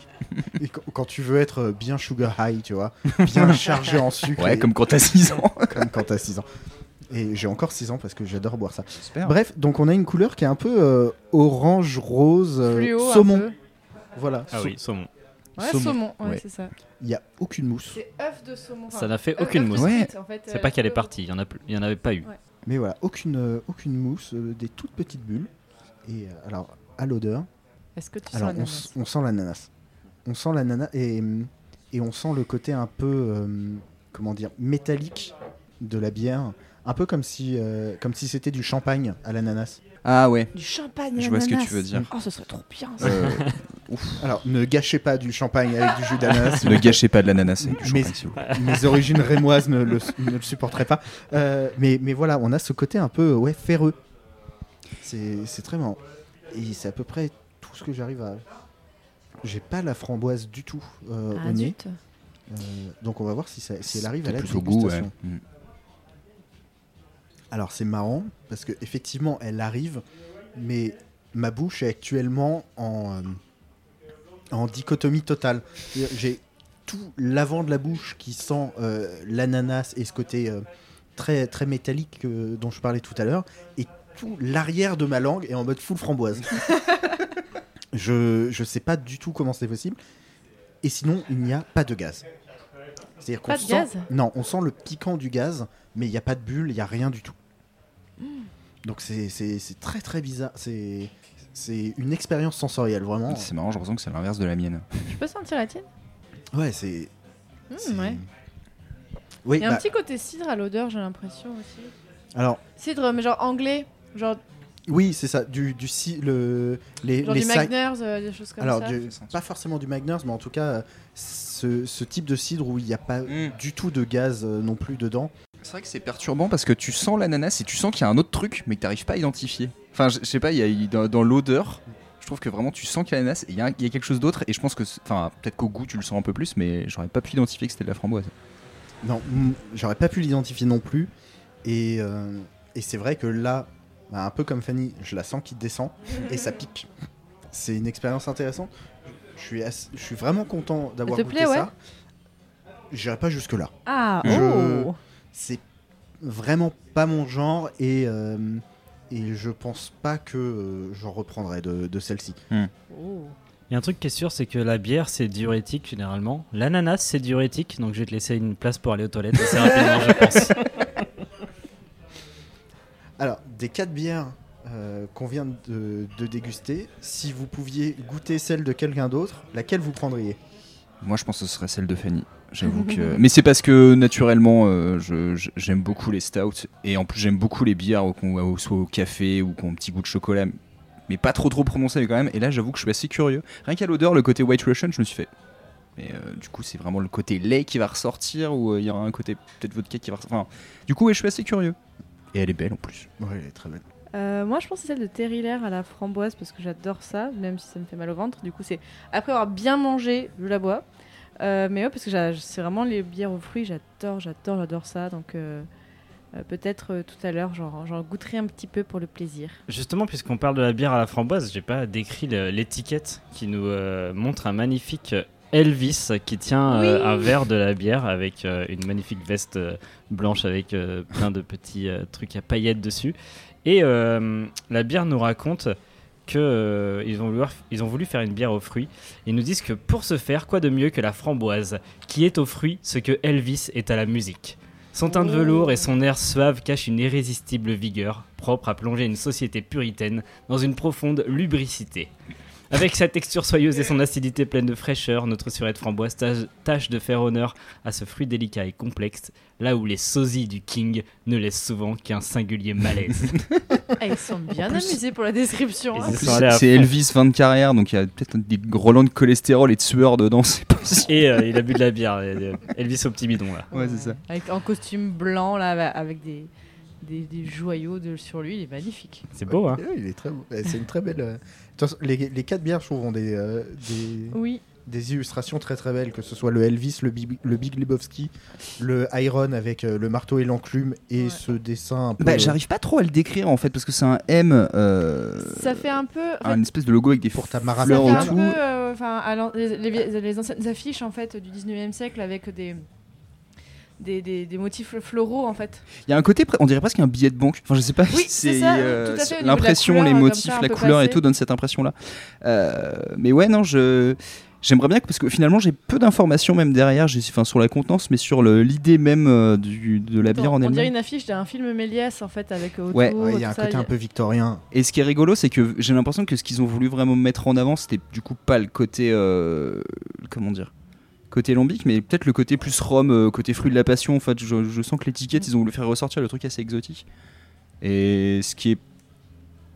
Speaker 2: Et quand, quand tu veux être bien sugar high, tu vois, bien chargé en sucre
Speaker 4: Ouais,
Speaker 2: et-
Speaker 4: comme quand t'as 6 ans.
Speaker 2: comme quand t'as 6 ans. Et j'ai encore 6 ans parce que j'adore boire ça.
Speaker 4: J'espère.
Speaker 2: Bref, donc on a une couleur qui est un peu euh, orange rose euh,
Speaker 3: Fluo, un
Speaker 2: saumon. Voilà.
Speaker 5: Ah oui, saumon.
Speaker 3: Ouais,
Speaker 2: Saumon.
Speaker 3: saumon, ouais,
Speaker 4: Ouais.
Speaker 3: c'est ça.
Speaker 2: Il y a aucune mousse.
Speaker 3: C'est œuf de saumon.
Speaker 5: Ça n'a fait aucune mousse.
Speaker 4: Ouais.
Speaker 3: en fait,
Speaker 5: C'est
Speaker 3: euh,
Speaker 5: pas qu'elle est partie, il y en a, plus- il y en avait pas eu.
Speaker 3: Ouais.
Speaker 2: Mais voilà, aucune euh, aucune mousse, euh, des toutes petites bulles. Et euh, alors à l'odeur,
Speaker 3: Est-ce que tu sens
Speaker 2: Alors, on,
Speaker 3: l'ananas
Speaker 2: s- on sent l'ananas. On sent l'ananas et, et on sent le côté un peu, euh, comment dire, métallique de la bière. Un peu comme si, euh, comme si c'était du champagne à l'ananas.
Speaker 4: Ah ouais.
Speaker 3: Du champagne
Speaker 4: Je vois ce que tu veux dire.
Speaker 3: Oh, ce serait trop bien. ça.
Speaker 4: Euh,
Speaker 2: Alors, ne gâchez pas du champagne avec du jus d'ananas.
Speaker 4: ne gâchez pas de l'ananas avec du
Speaker 2: Mais-
Speaker 4: champagne, vous plaît.
Speaker 2: Mes origines rémoises ne le, ne le supporteraient pas. Euh, mais, mais voilà, on a ce côté un peu ouais, ferreux. C'est c'est très marrant. Et c'est à peu près tout ce que j'arrive à. J'ai pas la framboise du tout euh,
Speaker 3: Ah,
Speaker 2: au nez. Euh, donc on va voir si, ça- si elle arrive à la
Speaker 4: plus au goût, ouais.
Speaker 2: dégustation. Alors c'est marrant parce que effectivement elle arrive, mais ma bouche est actuellement en, euh, en dichotomie totale. J'ai tout l'avant de la bouche qui sent euh, l'ananas et ce côté euh, très très métallique euh, dont je parlais tout à l'heure, et tout l'arrière de ma langue est en mode full framboise. je je sais pas du tout comment c'est possible. Et sinon il n'y a pas de gaz. C'est-à-dire qu'on sent
Speaker 3: gaz?
Speaker 2: Non, on sent le piquant du gaz, mais il n'y a pas de bulle, il n'y a rien du tout. Donc c'est- c'est c'est très très bizarre. C'est c'est une expérience sensorielle, vraiment.
Speaker 4: C'est marrant, j'ai l'impression que c'est l'inverse de la mienne.
Speaker 3: Tu peux sentir la tienne?
Speaker 2: Ouais, c'est.
Speaker 3: Mmh, ouais.
Speaker 2: Oui,
Speaker 3: Il y a
Speaker 2: bah,
Speaker 3: un petit côté cidre à l'odeur, j'ai l'impression aussi.
Speaker 2: alors,
Speaker 3: Cidre, mais genre anglais. Genre,
Speaker 2: oui, c'est ça. Du, du si- le, les,
Speaker 3: genre
Speaker 2: les
Speaker 3: du
Speaker 2: sacs-
Speaker 3: Magners, euh, des choses comme
Speaker 2: Alors,
Speaker 3: ça.
Speaker 2: du- pas forcément du Magners, mais en tout cas, ce, ce type de cidre où il n'y a pas
Speaker 4: Mm.
Speaker 2: du tout de gaz euh, non plus dedans.
Speaker 4: C'est vrai que c'est perturbant parce que tu sens l'ananas et tu sens qu'il y a un autre truc, mais que tu n'arrives pas à identifier. Enfin, je sais pas, il y a, dans, dans l'odeur, je trouve que vraiment tu sens qu'il y a l'ananas et il y, a- il y a quelque chose d'autre. Et je pense que, enfin, peut-être qu'au goût tu le sens un peu plus, mais j'aurais pas pu identifier que c'était de la framboise.
Speaker 2: Non, mm, j'aurais pas pu l'identifier non plus. Et, euh, et c'est vrai que là, bah, un peu comme Fanny, je la sens qui descend et ça pique. C'est une expérience intéressante. Je suis, ass- je suis vraiment content d'avoir goûté
Speaker 3: plaît, ouais
Speaker 2: ça. J'irai pas jusque là.
Speaker 3: Ah,
Speaker 2: Je-
Speaker 3: oh
Speaker 2: C'est vraiment pas mon genre et, euh, et je pense pas que euh, j'en reprendrai de, de celle-ci.
Speaker 3: Oh.
Speaker 5: Il y a un truc qui est sûr, c'est que la bière c'est diurétique généralement. L'ananas c'est diurétique, donc je vais te laisser une place pour aller aux toilettes assez rapidement, je pense.
Speaker 2: Alors, des quatre bières euh, qu'on vient de, de déguster, si vous pouviez goûter celle de quelqu'un d'autre, laquelle vous prendriez?
Speaker 4: Moi, je pense que ce serait celle de Fanny. J'avoue que. Mais c'est parce que naturellement, euh, j'aime beaucoup les stouts et en plus j'aime beaucoup les bières, qu'on- au- soit au café ou qui ont un petit goût de chocolat, mais pas trop trop prononcé mais quand même. Et là, j'avoue que je suis assez curieux. Rien qu'à l'odeur, le côté White Russian, je me suis fait. Mais euh, du coup, c'est vraiment le côté lait qui va ressortir ou euh, il y aura un côté peut-être vodka qui va ressortir. Enfin, du coup, ouais, je suis assez curieux. Et elle est belle en plus.
Speaker 2: Oui, elle est très belle.
Speaker 3: Euh, moi, je pense que c'est celle de Terry Lair à la framboise parce que j'adore ça, même si ça me fait mal au ventre. Du coup, c'est après avoir bien mangé, je la bois. Euh, mais ouais, parce que c'est vraiment les bières aux fruits, j'adore, j'adore, j'adore ça. Donc euh, euh, peut-être euh, tout à l'heure, j'en j'en goûterai un petit peu pour le plaisir.
Speaker 5: Justement, puisqu'on parle de la bière à la framboise, j'ai pas décrit l'étiquette qui nous euh, montre un magnifique Elvis qui tient euh,
Speaker 3: Oui.
Speaker 5: un verre de la bière avec euh, une magnifique veste euh, blanche avec plein de petits trucs à paillettes dessus. Et la bière nous raconte que euh, ils, ont voulu, ils ont voulu faire une bière aux fruits. Ils nous disent que pour ce faire, quoi de mieux que la framboise, qui est aux fruits ce que Elvis est à la musique. Son teint de
Speaker 3: Oh.
Speaker 5: velours et son air suave cachent une irrésistible vigueur, propre à plonger une société puritaine dans une profonde lubricité. Avec sa texture soyeuse et son acidité pleine de fraîcheur, notre surette framboise tâche, tâche de faire honneur à ce fruit délicat et complexe, là où les sosies du King ne laissent souvent qu'un singulier malaise.
Speaker 3: Ah, ils sont bien
Speaker 4: En plus-
Speaker 3: amusés pour la description. Hein.
Speaker 4: C'est
Speaker 5: fond.
Speaker 4: Elvis fin de carrière, donc il y a peut-être des grelans de cholestérol et de sueur dedans, c'est possible.
Speaker 5: et euh, il a bu de la bière, euh, Elvis au petit bidon là.
Speaker 4: Ouais, c'est ça.
Speaker 3: Avec, en costume blanc, là, avec des, des, des joyaux de, sur lui, il est magnifique.
Speaker 5: C'est beau, hein
Speaker 2: Ouais, il est très beau. C'est une très belle. Euh, les, les quatre bières, je trouve, ont des, euh, des,
Speaker 3: Oui.
Speaker 2: des illustrations très très belles, que ce soit le Elvis, le Big, le Big Lebowski, le Iron avec euh, le marteau et l'enclume et
Speaker 3: Ouais.
Speaker 2: ce dessin un peu.
Speaker 4: Bah, j'arrive pas trop à le décrire en fait parce que c'est un M, euh,
Speaker 3: Ça fait un peu.
Speaker 4: un espèce de logo avec des
Speaker 2: Pour ta
Speaker 4: fleurs
Speaker 3: peu, euh, les, les- les anciennes affiches en fait du 19e siècle avec des, des, des, des motifs floraux en fait.
Speaker 4: Il y a un côté, on dirait presque un billet de banque. Enfin, je sais pas.
Speaker 3: Oui,
Speaker 4: si
Speaker 3: c'est
Speaker 4: euh, l'impression, les motifs,
Speaker 3: ça,
Speaker 4: la couleur et tout donne cette impression-là. Euh, mais ouais, non, je. J'aimerais bien que, parce que finalement j'ai peu d'informations même derrière, j'ai- enfin sur la contenance, mais sur l'idée même euh, du, de la bière
Speaker 3: on
Speaker 4: en
Speaker 3: dirait
Speaker 4: elle-même.
Speaker 3: une affiche d'un film Méliès en fait avec autour.
Speaker 4: Ouais.
Speaker 2: Ouais, il y a un
Speaker 3: ça,
Speaker 2: côté un peu victorien.
Speaker 4: Et ce qui est rigolo, c'est que j'ai l'impression que ce qu'ils ont voulu vraiment mettre en avant, c'était du coup pas le côté, euh, comment dire, côté lambic, mais peut-être le côté plus rhum, euh, côté fruit de la passion. En fait, je, je sens que l'étiquette, ils ont voulu faire ressortir le truc assez exotique. Et ce qui est,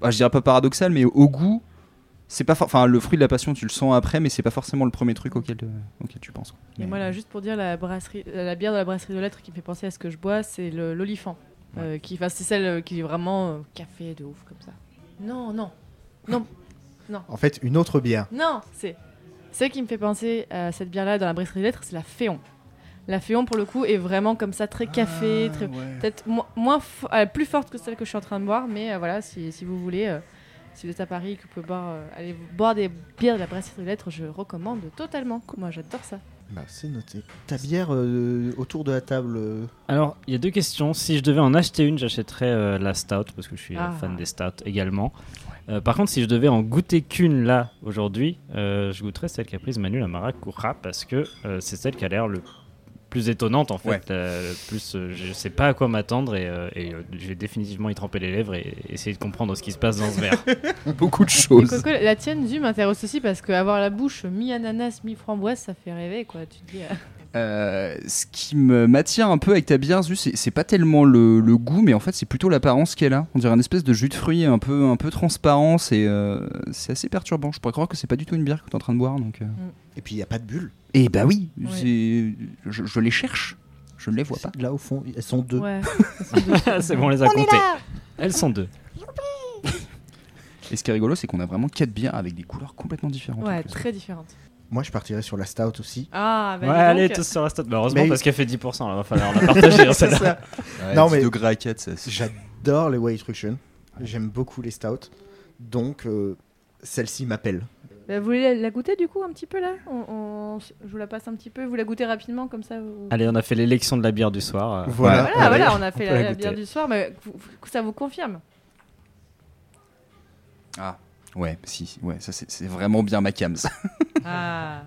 Speaker 4: ah, je dirais pas paradoxal, mais au goût, c'est pas, for- enfin, le fruit de la passion, tu le sens après, mais c'est pas forcément le premier truc auquel, euh, auquel tu penses.
Speaker 3: Et moi là, juste pour dire la brasserie, euh, la bière de la brasserie de lettres qui me fait penser à ce que je bois, c'est l'olifant. Euh, qui, enfin, c'est celle euh, qui est vraiment euh, café de ouf comme ça. Non, non, non,
Speaker 2: En fait, une autre bière.
Speaker 3: non, c'est celle qui me fait penser à cette bière là dans la brasserie de lettres, c'est la Féon. La Féon pour le coup est vraiment comme ça très café, très peut-être mo- moins fo- euh, plus forte que celle que je suis en train de boire, mais euh, voilà, si, si vous voulez, euh, si vous êtes à Paris et que vous pouvez boire, euh, aller boire des bières de la brasserie de lettres, je recommande totalement. Moi, j'adore ça.
Speaker 2: Bah, c'est noté. Ta bière euh, autour de la table. euh,
Speaker 5: Alors, il y a deux questions. Si je devais en acheter une, j'achèterais euh, la Stout, parce que je suis
Speaker 3: Ah.
Speaker 5: fan des Stouts également. Euh, par contre, si je devais en goûter qu'une là, aujourd'hui, euh, je goûterais celle qu'a prise Manu, la Maracuja, parce que euh, c'est celle qui a l'air le plus étonnante en fait.
Speaker 4: Ouais.
Speaker 5: Euh, plus, euh, je sais pas à quoi m'attendre et, euh, et, euh, je vais définitivement y tremper les lèvres et essayer de comprendre ce qui se passe dans ce verre.
Speaker 4: Beaucoup de
Speaker 3: Et
Speaker 4: choses.
Speaker 3: Coco, la tienne, Zu, m'intéresse aussi parce qu'avoir la bouche mi-ananas, mi-framboise, ça fait rêver, quoi. Tu te dis, euh,
Speaker 4: ce qui me m'attire un peu avec ta bière, Zu, c'est c'est pas tellement le, le goût, mais en fait c'est plutôt l'apparence qu'elle a. On dirait une espèce de jus de fruits un peu, un peu transparent, c'est euh, c'est assez perturbant. Je pourrais croire que c'est pas du tout une bière que tu es en train de boire. Donc, euh.
Speaker 2: Et puis, il n'y a pas de bulles.
Speaker 4: Et bah oui,
Speaker 3: Ouais.
Speaker 4: je, je les cherche, je ne les vois pas.
Speaker 2: Là, au fond, elles sont deux.
Speaker 3: ouais.
Speaker 5: c'est bon, on les a comptés. Elles sont deux.
Speaker 4: Et ce qui est rigolo, c'est qu'on a vraiment quatre bières avec des couleurs complètement différentes. en
Speaker 3: ouais, très différente.
Speaker 2: Moi, je partirais sur la stout aussi.
Speaker 3: Ah, bah
Speaker 5: ouais,
Speaker 3: donc.
Speaker 5: allez, tous sur la Stout. Bah, heureusement,
Speaker 2: Mais-
Speaker 5: parce qu'elle fait 10%. Là, va falloir la partager. hein,
Speaker 2: ça.
Speaker 4: Ouais,
Speaker 2: Non,
Speaker 4: 10
Speaker 2: mais-
Speaker 4: degrés à 4, ça, c'est-
Speaker 2: J'adore les White Russian. J'aime beaucoup les stouts. Donc, euh, celle-ci m'appelle.
Speaker 3: Bah, vous voulez la, goûter du coup un petit peu là? On, on- Je vous la passe un petit peu, vous la goûtez rapidement comme ça vous-
Speaker 5: Allez, on a fait l'élection de la bière du soir. euh,
Speaker 2: Voilà.
Speaker 3: Voilà,
Speaker 2: allez.
Speaker 3: voilà, on a fait la,
Speaker 5: la
Speaker 3: bière du soir, mais ça vous confirme?
Speaker 4: Ah, ouais, si, ouais, ça c'est vraiment bien ma cam. ça.
Speaker 3: Ah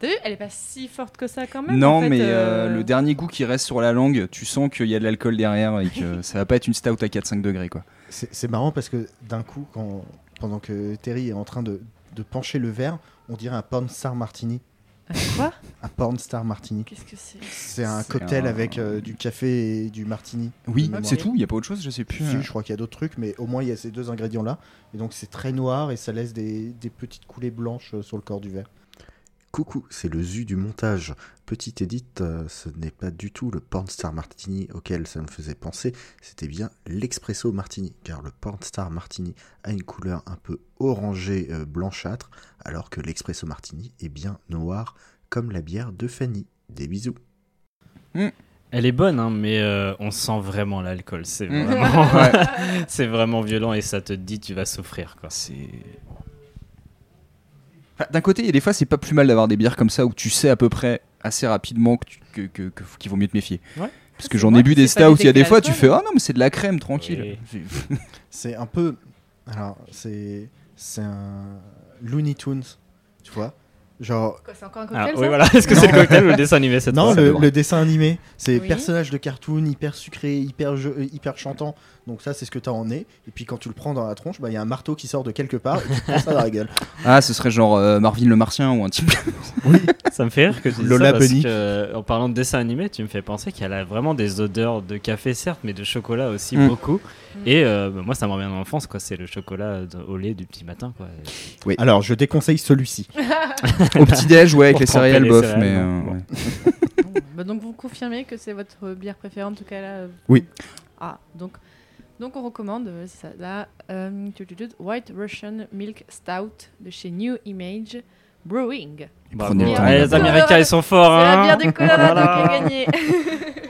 Speaker 3: T'as vu, elle est pas si forte que ça quand même.
Speaker 4: Non,
Speaker 3: en fait,
Speaker 4: mais
Speaker 3: euh,
Speaker 4: euh, le dernier goût qui reste sur la langue, tu sens qu'il y a de l'alcool derrière et que ça va pas être une stout à 4-5 degrés quoi.
Speaker 2: C'est marrant parce que d'un coup, quand, pendant que Terry est en train de, de pencher le verre, on dirait un star martini.
Speaker 3: Euh, Quoi
Speaker 2: Un porn star martini.
Speaker 3: Qu'est-ce que c'est
Speaker 2: C'est un cocktail
Speaker 4: un-
Speaker 2: avec euh, du café et du martini.
Speaker 4: Oui, c'est tout, il y a pas autre chose, je sais plus.
Speaker 2: Si, je crois qu'il y a d'autres trucs, mais au moins il y a ces deux ingrédients-là. Et donc c'est très noir et ça laisse des, des petites coulées blanches euh, sur le corps du verre.
Speaker 6: Coucou, c'est le ZU du montage. Petite édite, euh, ce n'est pas du tout le Pornstar Martini auquel ça me faisait penser, c'était bien l'Espresso Martini, car le Pornstar Martini a une couleur un peu orangée euh, blanchâtre, alors que l'Espresso Martini est bien noir, comme la bière de Fanny. Des bisous.
Speaker 5: Elle est bonne, hein, mais euh, on sent vraiment l'alcool. C'est
Speaker 4: Mm.
Speaker 5: vraiment,
Speaker 4: Ouais.
Speaker 5: c'est vraiment violent et ça te dit tu vas souffrir. Quoi.
Speaker 4: C'est. D'un côté, il y a des fois, c'est pas plus mal d'avoir des bières comme ça où tu sais à peu près assez rapidement que tu- que- que- que- qu'il vaut mieux te méfier.
Speaker 5: Ouais.
Speaker 4: Parce que j'en ai bu des stouts, il y a des fois, tu fais. Ah non, mais c'est de la crème, tranquille.
Speaker 2: C'est un peu. Alors, c'est. C'est un. Looney Tunes, tu vois Genre.
Speaker 3: Quoi, c'est encore un
Speaker 5: Ah,
Speaker 3: cocktail
Speaker 5: oui, voilà. Est-ce que c'est le cocktail ou le dessin animé cette
Speaker 2: Non,
Speaker 5: fois
Speaker 2: le, le dessin animé, c'est
Speaker 3: Oui.
Speaker 2: personnage de cartoon hyper sucré, hyper, jeu- euh, hyper chantant. Donc ça, c'est ce que tu as en nez. Et puis quand tu le prends dans la tronche, bah, il y a un marteau qui sort de quelque part et tu te prends ça dans la gueule.
Speaker 4: Ah, ce serait genre euh, Marvin le Martien ou un type.
Speaker 5: Ça me fait rire que tu dises
Speaker 2: Lola
Speaker 5: ça parce
Speaker 2: Bunny.
Speaker 5: que, euh, en parlant de dessin animé, tu me fais penser qu'elle a vraiment des odeurs de café certes, mais de chocolat aussi
Speaker 4: Mm.
Speaker 5: beaucoup. Et euh, bah, moi, ça me revient dans l'enfance, quoi. C'est le chocolat au lait du petit matin, quoi.
Speaker 2: Alors, je déconseille celui-ci.
Speaker 4: Au petit-déj, ouais, avec
Speaker 5: Pour
Speaker 4: les céréales,
Speaker 5: les
Speaker 4: bof.
Speaker 5: céréales,
Speaker 4: mais, euh,
Speaker 5: Bon.
Speaker 4: ouais.
Speaker 3: Bah donc vous confirmez que c'est votre bière préférée en tout cas là
Speaker 2: Oui.
Speaker 3: Ah donc donc on recommande euh, c'est ça là euh, White Russian Milk Stout de chez New Image Brewing.
Speaker 5: Bravo. Ouais, les Américains, ils sont
Speaker 3: C'est
Speaker 5: forts.
Speaker 3: la
Speaker 5: hein.
Speaker 3: bière des Colorado
Speaker 5: Voilà.
Speaker 3: qui a gagné.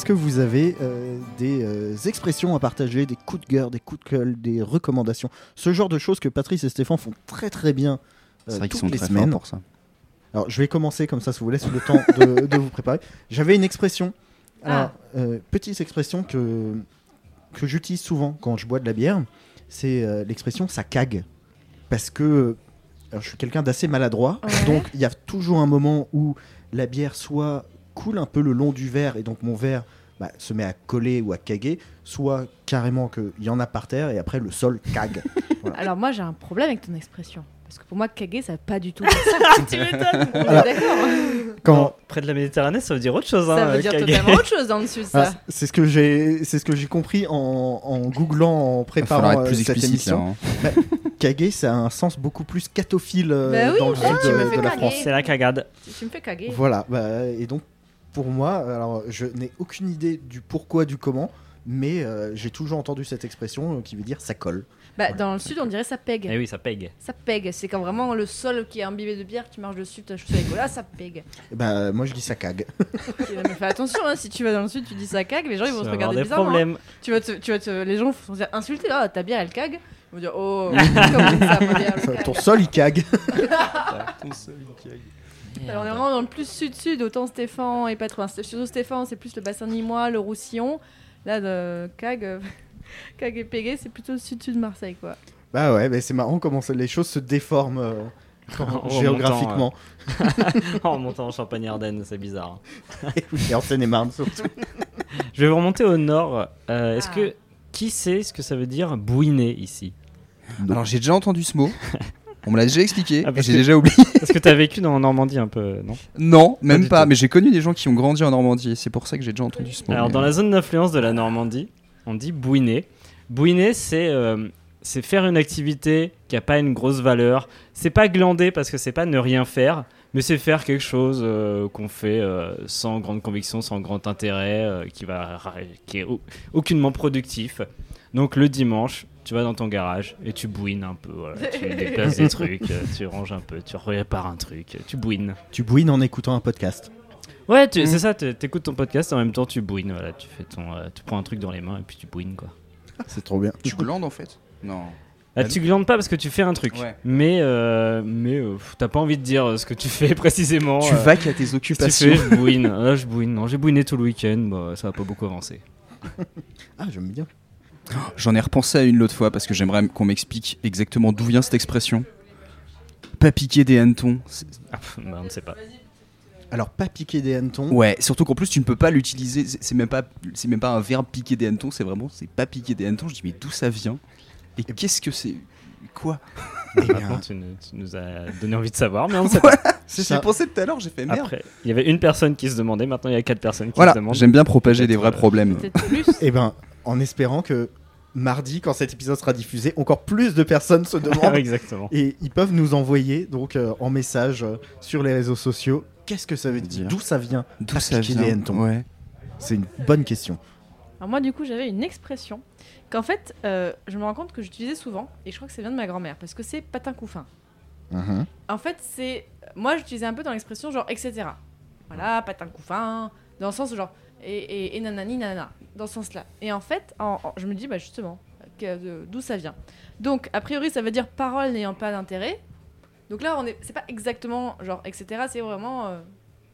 Speaker 2: est-ce que vous avez euh, des euh, expressions à partager, des coups de cœur, des coups de gueule, des recommandations? Ce genre de choses que Patrice et Stéphane font très très bien euh,
Speaker 4: vrai qu'ils
Speaker 2: toutes
Speaker 4: sont
Speaker 2: les
Speaker 4: très
Speaker 2: semaines.
Speaker 4: forts pour ça.
Speaker 2: Alors, je vais commencer comme ça, ça vous laisse le temps de, de vous préparer. J'avais une expression, alors, euh, petite expression que, que j'utilise souvent quand je bois de la bière, c'est euh, l'expression ça cague. Parce que alors, je suis quelqu'un d'assez maladroit,
Speaker 3: Ouais.
Speaker 2: donc il y a toujours un moment où la bière soit coule un peu le long du verre et donc mon verre bah, se met à coller ou à caguer, soit carrément qu'il y en a par terre et après le sol cague.
Speaker 3: Alors moi j'ai un problème avec ton expression parce que pour moi caguer ça veut pas du tout dire ça. tu m'étonnes. On est
Speaker 2: Alors-
Speaker 3: D'accord.
Speaker 2: Quand,
Speaker 5: Bon, près de la Méditerranée, ça veut dire autre chose.
Speaker 3: Ça
Speaker 5: hein,
Speaker 3: veut dire
Speaker 5: caguer.
Speaker 3: totalement autre chose dans le sud
Speaker 2: Ah,
Speaker 3: ça.
Speaker 2: c'est ce que j'ai, c'est ce que j'ai compris en, en googlant, en préparant euh,
Speaker 4: plus
Speaker 2: cette
Speaker 4: là.
Speaker 2: émission.
Speaker 4: hein.
Speaker 2: Caguer, ça a un sens beaucoup plus catophile euh,
Speaker 3: Bah oui,
Speaker 2: dans le
Speaker 3: je
Speaker 2: sud de, de la. France.
Speaker 5: C'est la cagade.
Speaker 3: Tu, tu me fais caguer.
Speaker 2: Voilà, bah, et donc pour moi, alors je n'ai aucune idée du pourquoi, du comment, mais euh, j'ai toujours entendu cette expression euh, qui veut dire ça colle.
Speaker 3: Bah, dans le sud on dirait ça pègue.
Speaker 5: Eh oui, ça pègue.
Speaker 3: Ça pègue, c'est quand vraiment le sol qui est imbibé de bière, tu marches dessus, tu as avec là, ça pègue.
Speaker 2: Bah, moi je dis ça cague.
Speaker 3: Mais fais attention, hein, si tu vas dans le sud, tu dis ça cague, les gens ils vont
Speaker 5: Ça
Speaker 3: te
Speaker 5: va avoir
Speaker 3: regarder
Speaker 5: des
Speaker 3: bizarrement. hein.
Speaker 5: problèmes.
Speaker 3: Tu vas te, tu vas te, les gens vont se dire insulter, ah ta bière elle cague. Ils vont dire oh, comment ça ma bière elle
Speaker 2: Ton
Speaker 3: cague.
Speaker 2: sol il cague.
Speaker 3: Alors on est vraiment dans le plus sud-sud, autant Stéphane et pas trop. Surtout Stéphane, c'est plus le bassin nîmois, le Roussillon. Là, de Cag, euh, Cag et Pégué, c'est plutôt le sud-sud de Marseille quoi.
Speaker 2: Bah ouais, bah, c'est marrant comment ça- les choses se déforment euh, géographiquement.
Speaker 5: en montant en Champagne-Ardenne, c'est bizarre. hein.
Speaker 2: Et en Seine-et-Marne surtout.
Speaker 5: Je vais vous remonter au nord. Euh, Est-ce
Speaker 3: Ah.
Speaker 5: que qui sait ce que ça veut dire bouiner ici?
Speaker 4: Alors j'ai déjà entendu ce mot. On me l'a déjà expliqué.
Speaker 5: Ah, parce
Speaker 4: j'ai déjà oublié.
Speaker 5: Est-ce que tu as vécu dans Normandie un peu, non?
Speaker 4: Non, même pas. Mais j'ai connu des gens qui ont grandi en Normandie. et C'est pour ça que j'ai déjà entendu ce mot.
Speaker 5: Alors
Speaker 4: mais,
Speaker 5: dans la zone d'influence de la Normandie, on dit bouiner. Bouiner, c'est euh, faire une activité qui a pas une grosse valeur. C'est pas glander parce que c'est pas ne rien faire, mais c'est faire quelque chose euh, qu'on fait euh, sans grande conviction, sans grand intérêt, qui va qui est au- aucunement productif. Donc le dimanche, tu vas dans ton garage et tu bouines un peu. voilà. Tu déplaces des trucs, euh, tu ranges un peu, tu répares un truc, tu bouines.
Speaker 2: Tu bouines en écoutant un podcast.
Speaker 5: Ouais, tu-
Speaker 2: Mm.
Speaker 5: c'est ça, tu écoutes ton podcast en même temps tu bouines, voilà, tu fais ton, euh, tu prends un truc dans les mains et puis tu bouines quoi.
Speaker 2: C'est trop bien.
Speaker 4: Tu glandes en fait? Non.
Speaker 5: Ah, tu glandes pas parce que tu fais un truc,
Speaker 4: Ouais.
Speaker 5: mais euh, mais euh, t'as pas envie de dire ce que tu fais précisément.
Speaker 4: Tu
Speaker 5: euh,
Speaker 4: vaques à tes
Speaker 5: que tu
Speaker 4: occupations.
Speaker 5: fais Je bouine. Là, je bouine. Non, j'ai bouiné tout le week-end. Bah, ça va pas beaucoup avancer.
Speaker 2: Ah, j'aime bien.
Speaker 4: J'en ai repensé à une l'autre fois parce que j'aimerais qu'on m'explique exactement d'où vient cette expression. Pas piquer des hannetons.
Speaker 5: Ah, bah, on ne sait pas.
Speaker 2: Alors, pas piquer des hannetons.
Speaker 4: Ouais, surtout qu'en plus tu ne peux pas l'utiliser. C'est même pas, c'est même pas un verbe piquer des hannetons. C'est vraiment, c'est pas piquer des hannetons. Je dis mais d'où ça vient? Et qu'est-ce que c'est? Quoi?
Speaker 2: Bien,
Speaker 5: Maintenant, tu, nous- tu nous as donné envie de savoir, mais on ne sait pas.
Speaker 2: c'est
Speaker 4: J'y
Speaker 2: ça.
Speaker 4: ai pensé tout à l'heure. J'ai fait merde.
Speaker 5: Après, il y avait une personne qui se demandait. Maintenant, il y a quatre personnes qui
Speaker 4: voilà,
Speaker 5: se demandent.
Speaker 4: j'aime bien propager des vrais
Speaker 5: euh,
Speaker 4: problèmes.
Speaker 3: Plus.
Speaker 2: Eh ben, en espérant que mardi, quand cet épisode sera diffusé, encore plus de personnes se demandent
Speaker 5: exactement.
Speaker 2: et ils peuvent nous envoyer donc euh, en message euh, sur les réseaux sociaux. Qu'est-ce que ça veut dire? D'où ça vient?
Speaker 4: D'où ça vient. Ouais.
Speaker 2: C'est une bonne question.
Speaker 3: Alors moi, du coup, j'avais une expression qu'en fait, euh, je me rends compte que j'utilisais souvent, et je crois que ça vient de ma grand-mère, parce que c'est patin couffin.
Speaker 2: Mhm.
Speaker 3: En fait, c'est... Moi, j'utilisais un peu dans l'expression genre, etc. Voilà, patin couffin, dans le sens genre, et, et, et nanani, nanana, dans ce sens-là. Et en fait, en- en- je me dis, bah justement, d'où ça vient. Donc, a priori, ça veut dire parole n'ayant pas d'intérêt. Donc là, on est, c'est pas exactement genre, etc. C'est vraiment, euh,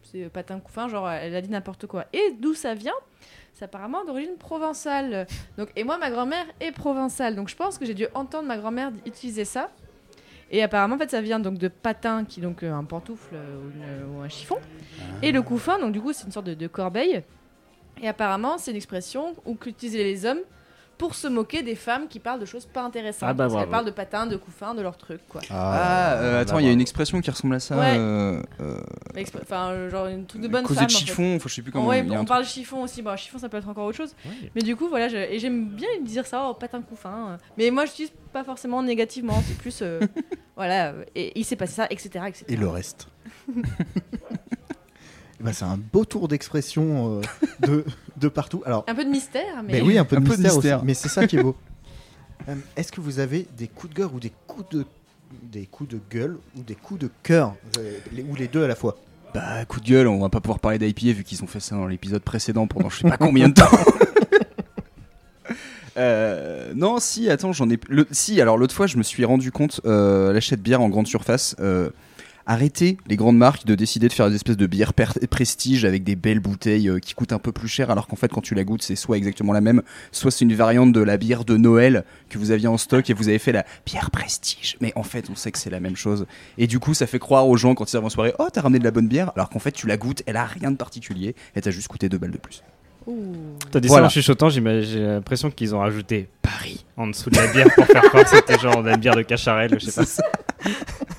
Speaker 3: c'est patin couffin, genre, elle a dit n'importe quoi. Et d'où ça vient? C'est apparemment d'origine provençale. Donc, et moi, ma grand-mère est provençale. Donc, je pense que j'ai dû entendre ma grand-mère utiliser ça. Et apparemment, en fait, ça vient donc de patin, qui est donc euh, un pantoufle euh, ou, une- ou un chiffon. Et le couffin, donc du coup, c'est une sorte de, de corbeille. Et apparemment, c'est une expression où qu'utilisaient les hommes pour se moquer des femmes qui parlent de choses pas intéressantes.
Speaker 5: Ah bah
Speaker 3: Parce qu'elles parlent de patin, de couffin, de leurs trucs, quoi.
Speaker 4: Ah, euh, attends, il y a une expression qui ressemble à ça.
Speaker 3: Ouais.
Speaker 4: euh, euh,
Speaker 3: Enfin, genre une truc de bonne
Speaker 4: causé
Speaker 3: femme.
Speaker 4: de
Speaker 3: en fait.
Speaker 4: chiffon, enfin, je sais plus comment.
Speaker 3: ouais, on
Speaker 4: truc-
Speaker 3: parle chiffon aussi. Bon, chiffon, ça peut être encore autre chose. Mais du coup, voilà, je- et j'aime bien dire ça, oh, patin couffin. Mais moi, je n'utilise pas forcément négativement. C'est plus, euh, voilà, et il s'est passé ça, etc., etc.
Speaker 2: Et le reste. Eh ben, c'est un beau tour d'expression euh, de, de partout. Alors,
Speaker 3: Un peu de mystère, mais.
Speaker 2: mais oui, un peu de
Speaker 4: Un peu de
Speaker 2: mystère,
Speaker 4: mystère.
Speaker 2: aussi. Mais c'est ça qui est beau. Euh, Est-ce que vous avez des coups de gueule ou des coups de des coups de gueule ou des coups de cœur euh, les- ou les deux à la fois?
Speaker 4: Bah, coup de gueule, on va pas pouvoir parler d'IPA vu qu'ils ont fait ça dans l'épisode précédent pendant je sais pas combien de temps. Euh, non, si, attends, j'en ai. Le, si, alors l'autre fois, je me suis rendu compte, euh, l'achat de bière en grande surface, euh, arrêtez les grandes marques de décider de faire des espèces de bières prestige avec des belles bouteilles euh, qui coûtent un peu plus cher, alors qu'en fait, quand tu la goûtes, c'est soit exactement la même, soit c'est une variante de la bière de Noël que vous aviez en stock et vous avez fait la bière prestige. Mais en fait, on sait que c'est la même chose. Et du coup, ça fait croire aux gens quand ils arrivent en soirée, oh, t'as ramené de la bonne bière, alors qu'en fait, tu la goûtes, elle a rien de particulier, et t'as juste coûté deux balles de plus.
Speaker 5: T'as dit
Speaker 4: Voilà.
Speaker 5: ça en chuchotant, j'ai l'impression qu'ils ont rajouté Paris en dessous de la bière pour faire croire que c'était genre de la bière de Cacharel, je sais pas.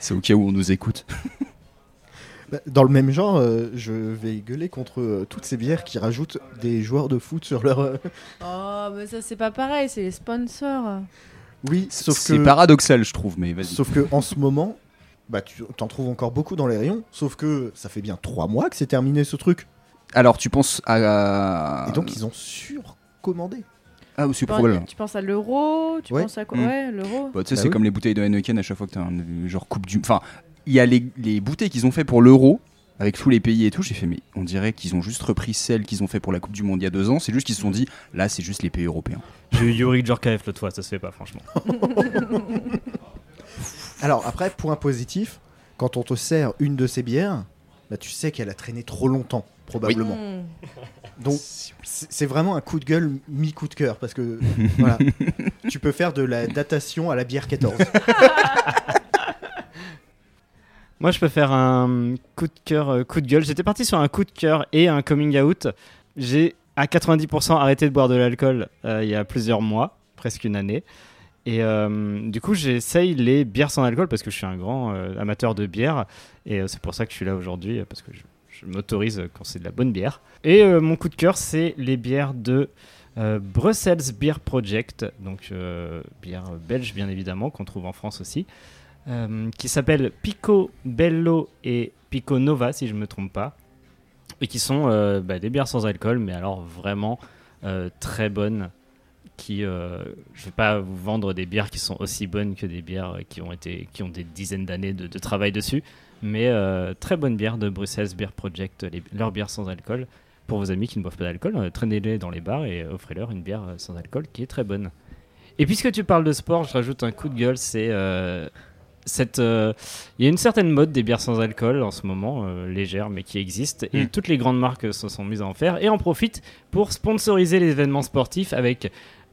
Speaker 4: C'est au cas où on nous écoute.
Speaker 2: Bah, Dans le même genre, euh, je vais gueuler contre euh, toutes ces bières qui rajoutent des joueurs de foot sur leur. euh,
Speaker 3: Oh, mais ça, c'est pas pareil, c'est les sponsors.
Speaker 2: Oui, sauf
Speaker 4: C'est
Speaker 2: que
Speaker 4: paradoxal, je trouve, mais vas-y.
Speaker 2: sauf que en ce moment, bah tu t'en trouves encore beaucoup dans les rayons. Sauf que ça fait bien trois mois que c'est terminé ce truc.
Speaker 4: Alors, tu penses à.
Speaker 2: Et donc ils ont surcommandé.
Speaker 4: Ah,
Speaker 3: Tu penses-. Tu à l'euro Tu
Speaker 2: Ouais.
Speaker 3: penses à quoi
Speaker 4: Mm.
Speaker 3: Ouais, l'euro.
Speaker 4: Bah, tu sais,
Speaker 2: Bah
Speaker 4: c'est
Speaker 2: oui.
Speaker 4: comme les bouteilles de Heineken à chaque fois que t'as un genre coupe du. Enfin, il y a les, les bouteilles qu'ils ont fait pour l'euro. Avec tous les pays et tout, j'ai fait, mais on dirait qu'ils ont juste repris celles qu'ils ont fait pour la Coupe du Monde il y a deux ans. C'est juste qu'ils se sont dit, là, c'est juste les pays européens.
Speaker 5: J'ai eu Yuri Djorkaeff l'autre fois, ça se fait pas franchement.
Speaker 2: Alors après, point positif, quand on te sert une de ces bières, bah tu sais qu'elle a traîné trop longtemps, probablement.
Speaker 3: Mm.
Speaker 2: Donc c'est vraiment un coup de gueule mi coup de cœur parce que voilà, tu peux faire de la datation à la bière 14.
Speaker 5: Moi, je peux faire un coup de cœur, euh, coup de gueule. J'étais parti sur un coup de cœur et un coming out. J'ai à 90% arrêté de boire de l'alcool euh, il y a plusieurs mois, presque une année. Et euh, du coup, j'essaye les bières sans alcool parce que je suis un grand euh, amateur de bière. Et euh, c'est pour ça que je suis là aujourd'hui, parce que je, je m'autorise quand c'est de la bonne bière. Et euh, mon coup de cœur, c'est les bières de euh, Brussels Beer Project, donc euh, bière belge bien évidemment, qu'on trouve en France aussi qui s'appellent Pico Bello et Pico Nova, si je ne me trompe pas, et qui sont bah, des bières sans alcool, mais alors vraiment très bonnes. Qui, euh, je vais pas vous vendre des bières qui sont aussi bonnes que des bières qui ont été, qui ont des dizaines d'années de travail dessus, Mais euh, très bonne bière de Bruxelles Beer Project, les- leur bière sans alcool. Pour vos amis qui ne boivent pas d'alcool, euh, traînez-les dans les bars et offrez-leur une bière euh, sans alcool qui est très bonne. Et puisque tu parles de sport, je rajoute un coup de gueule, c'est euh, cette... euh, Il y a une certaine mode des bières sans alcool en ce moment, euh, légère mais qui existe, et
Speaker 4: Mm.
Speaker 5: toutes les grandes marques se sont mises à en faire et en profitent pour sponsoriser les événements sportifs avec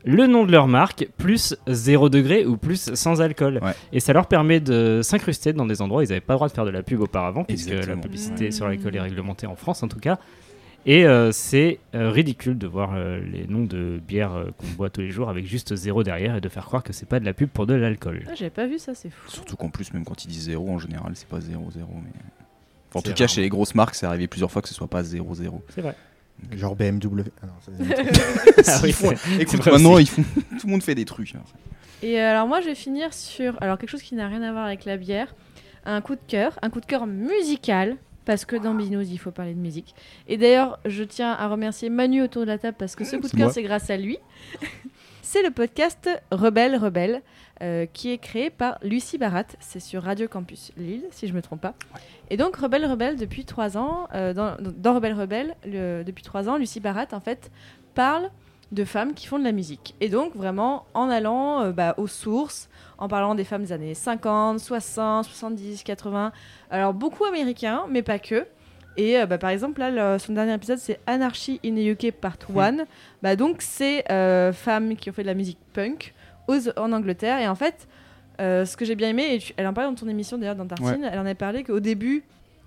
Speaker 5: le nom de leur marque, plus 0 degré ou plus sans alcool.
Speaker 4: Ouais.
Speaker 5: Et ça leur permet de s'incruster dans des endroits où ils n'avaient pas le droit de faire de la pub auparavant, puisque la publicité
Speaker 3: Mmh.
Speaker 5: sur l'alcool est réglementée en France en tout cas. Et euh, c'est euh, ridicule de voir euh, les noms de bières euh, qu'on boit tous les jours avec juste zéro derrière et de faire croire que c'est pas de la pub pour de l'alcool.
Speaker 3: Ah, J'avais pas vu ça, c'est fou.
Speaker 4: Surtout qu'en plus, même quand ils disent 0, en général, c'est pas 0-0. Mais... Enfin, en tout cas, chez les grosses marques, c'est arrivé plusieurs fois que ce soit pas 0-0.
Speaker 5: C'est vrai.
Speaker 2: Genre BMW. Ah non,
Speaker 5: Ah oui,
Speaker 4: Ils font-
Speaker 5: c'est-
Speaker 4: Écoute,
Speaker 5: vrai
Speaker 4: maintenant, ils font... tout le monde fait des trucs.
Speaker 3: Et alors moi je vais finir sur alors quelque chose qui n'a rien à voir avec la bière, un coup de cœur, un coup de cœur musical parce que dans Binous il faut parler de musique. Et d'ailleurs je tiens à remercier Manu autour de la table parce que ce coup de cœur c'est grâce à lui. c'est le podcast Rebelle Rebelle euh, qui est créé par Lucie Barat. C'est sur Radio Campus Lille si je me trompe pas. Et donc Rebelle Rebelle depuis trois ans euh, dans, dans Rebelle Rebelle le- depuis trois ans Lucie Barat en fait parle de femmes qui font de la musique. Et donc, vraiment, en allant euh, bah, aux sources, en parlant des femmes des années 50, 60, 70, 80. Alors, beaucoup américains, mais pas que. Et euh, bah, par exemple, là, le- son dernier épisode, c'est Anarchy in the UK Part 1. Bah, donc, c'est euh, femmes qui ont fait de la musique punk aux- en Angleterre. Et en fait, euh, ce que j'ai bien aimé, et tu- elle en parlait dans ton émission d'ailleurs, dans Tartine, elle en a parlé qu'au début,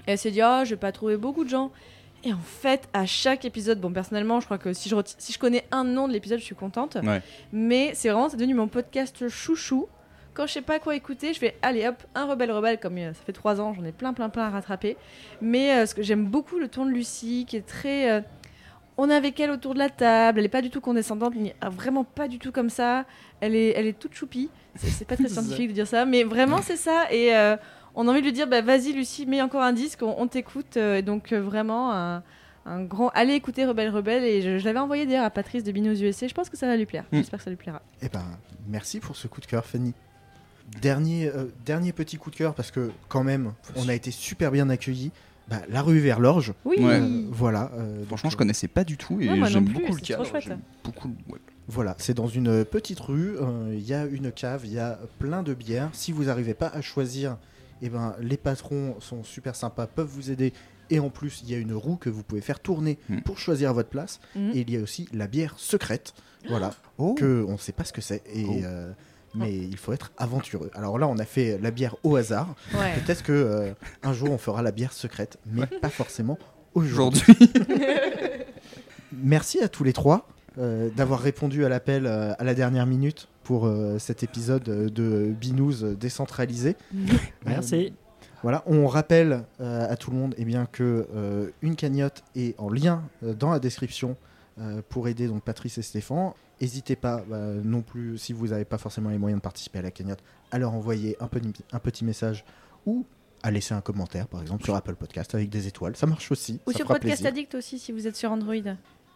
Speaker 3: elle s'est dit Ah, je vais pas trouver beaucoup de gens. Et en fait, à chaque épisode, bon, personnellement, je crois que si je, si je connais un nom de l'épisode, je suis contente.
Speaker 4: Ouais.
Speaker 3: Mais c'est vraiment, c'est devenu mon podcast chouchou. Quand je sais pas quoi écouter, je vais aller hop, un rebelle rebelle, comme euh, ça fait trois ans, j'en ai plein, plein, plein à rattraper. Mais euh, ce que j'aime beaucoup, le ton de Lucie, qui est très. On est avec elle autour de la table, elle est pas du tout condescendante, ni- ah, vraiment pas du tout comme ça. Elle est, elle est toute choupie. C'est pas très scientifique de dire ça, mais vraiment c'est ça. Et euh, on a envie de lui dire, bah, vas-y Lucie, mets encore un disque, on, on t'écoute. Euh, et donc euh, vraiment un, un grand. Allez écouter Rebelle Rebelle. Et je, je l'avais envoyé d'ailleurs à Patrice de Binous USA. Je pense que ça va lui plaire.
Speaker 4: Mm.
Speaker 3: J'espère que ça lui plaira.
Speaker 2: Eh ben, merci pour ce coup de cœur, Fanny. Dernier, euh, dernier petit coup de cœur, parce que quand même, on a été super bien accueillis. Bah, la rue vers l'orge.
Speaker 3: Oui.
Speaker 4: Ouais.
Speaker 2: Euh, voilà. euh,
Speaker 4: Franchement,
Speaker 2: donc,
Speaker 4: je connaissais pas du tout et
Speaker 3: Ouais,
Speaker 4: j'aime beaucoup le
Speaker 3: c'est trop
Speaker 4: cadre. beaucoup ouais.
Speaker 2: Voilà, c'est dans une petite rue. euh, Il y a une cave, il y a plein de bières. Si vous n'arrivez pas à choisir, eh ben, les patrons sont super sympas, peuvent vous aider. Et en plus, il y a une roue que vous pouvez faire tourner
Speaker 4: Mm.
Speaker 2: pour choisir votre place.
Speaker 3: Mhm.
Speaker 2: Et il y a aussi la bière secrète. Voilà,
Speaker 4: Oh.
Speaker 2: que on ne sait pas ce que c'est. Et,
Speaker 4: Oh.
Speaker 2: euh, mais il faut être aventureux. Alors là, on a fait la bière au hasard.
Speaker 3: Ouais.
Speaker 2: Peut-être que euh, un jour on fera la bière secrète, mais pas forcément aujourd'hui. Merci à tous les trois euh, d'avoir répondu à l'appel euh, à la dernière minute pour euh, cet épisode de Binous décentralisé.
Speaker 5: Merci.
Speaker 2: Euh, voilà, on rappelle euh, à tout le monde eh bien, que euh, une cagnotte est en lien euh, dans la description euh, pour aider donc Patrice et Stéphane. N'hésitez pas bah, non plus, si vous n'avez pas forcément les moyens de participer à la cagnotte, à leur envoyer un, petit- un petit message ou à laisser un commentaire, par exemple, sur Apple Podcast avec des étoiles. Ça marche aussi.
Speaker 3: Ou
Speaker 2: ça
Speaker 3: sur
Speaker 2: fera
Speaker 3: Podcast
Speaker 2: plaisir.
Speaker 3: Addict aussi, si vous êtes sur Android.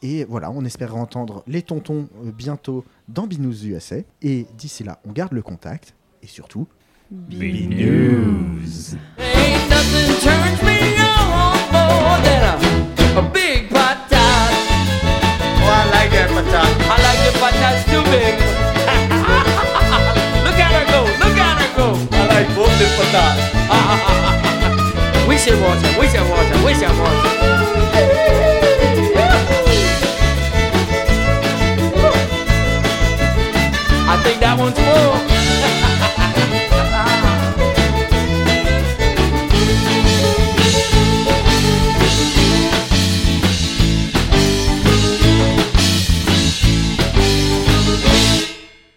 Speaker 2: Et voilà, on espère entendre les tontons euh, bientôt dans Binous USA. Et d'ici là, on garde le contact. Et surtout,
Speaker 5: Binous.
Speaker 7: Ain't nothing turns me on more than a, a big big. look at her go, look at her go. I like both them for that. we should watch her, we should watch her, we should watch her. I think that one's more.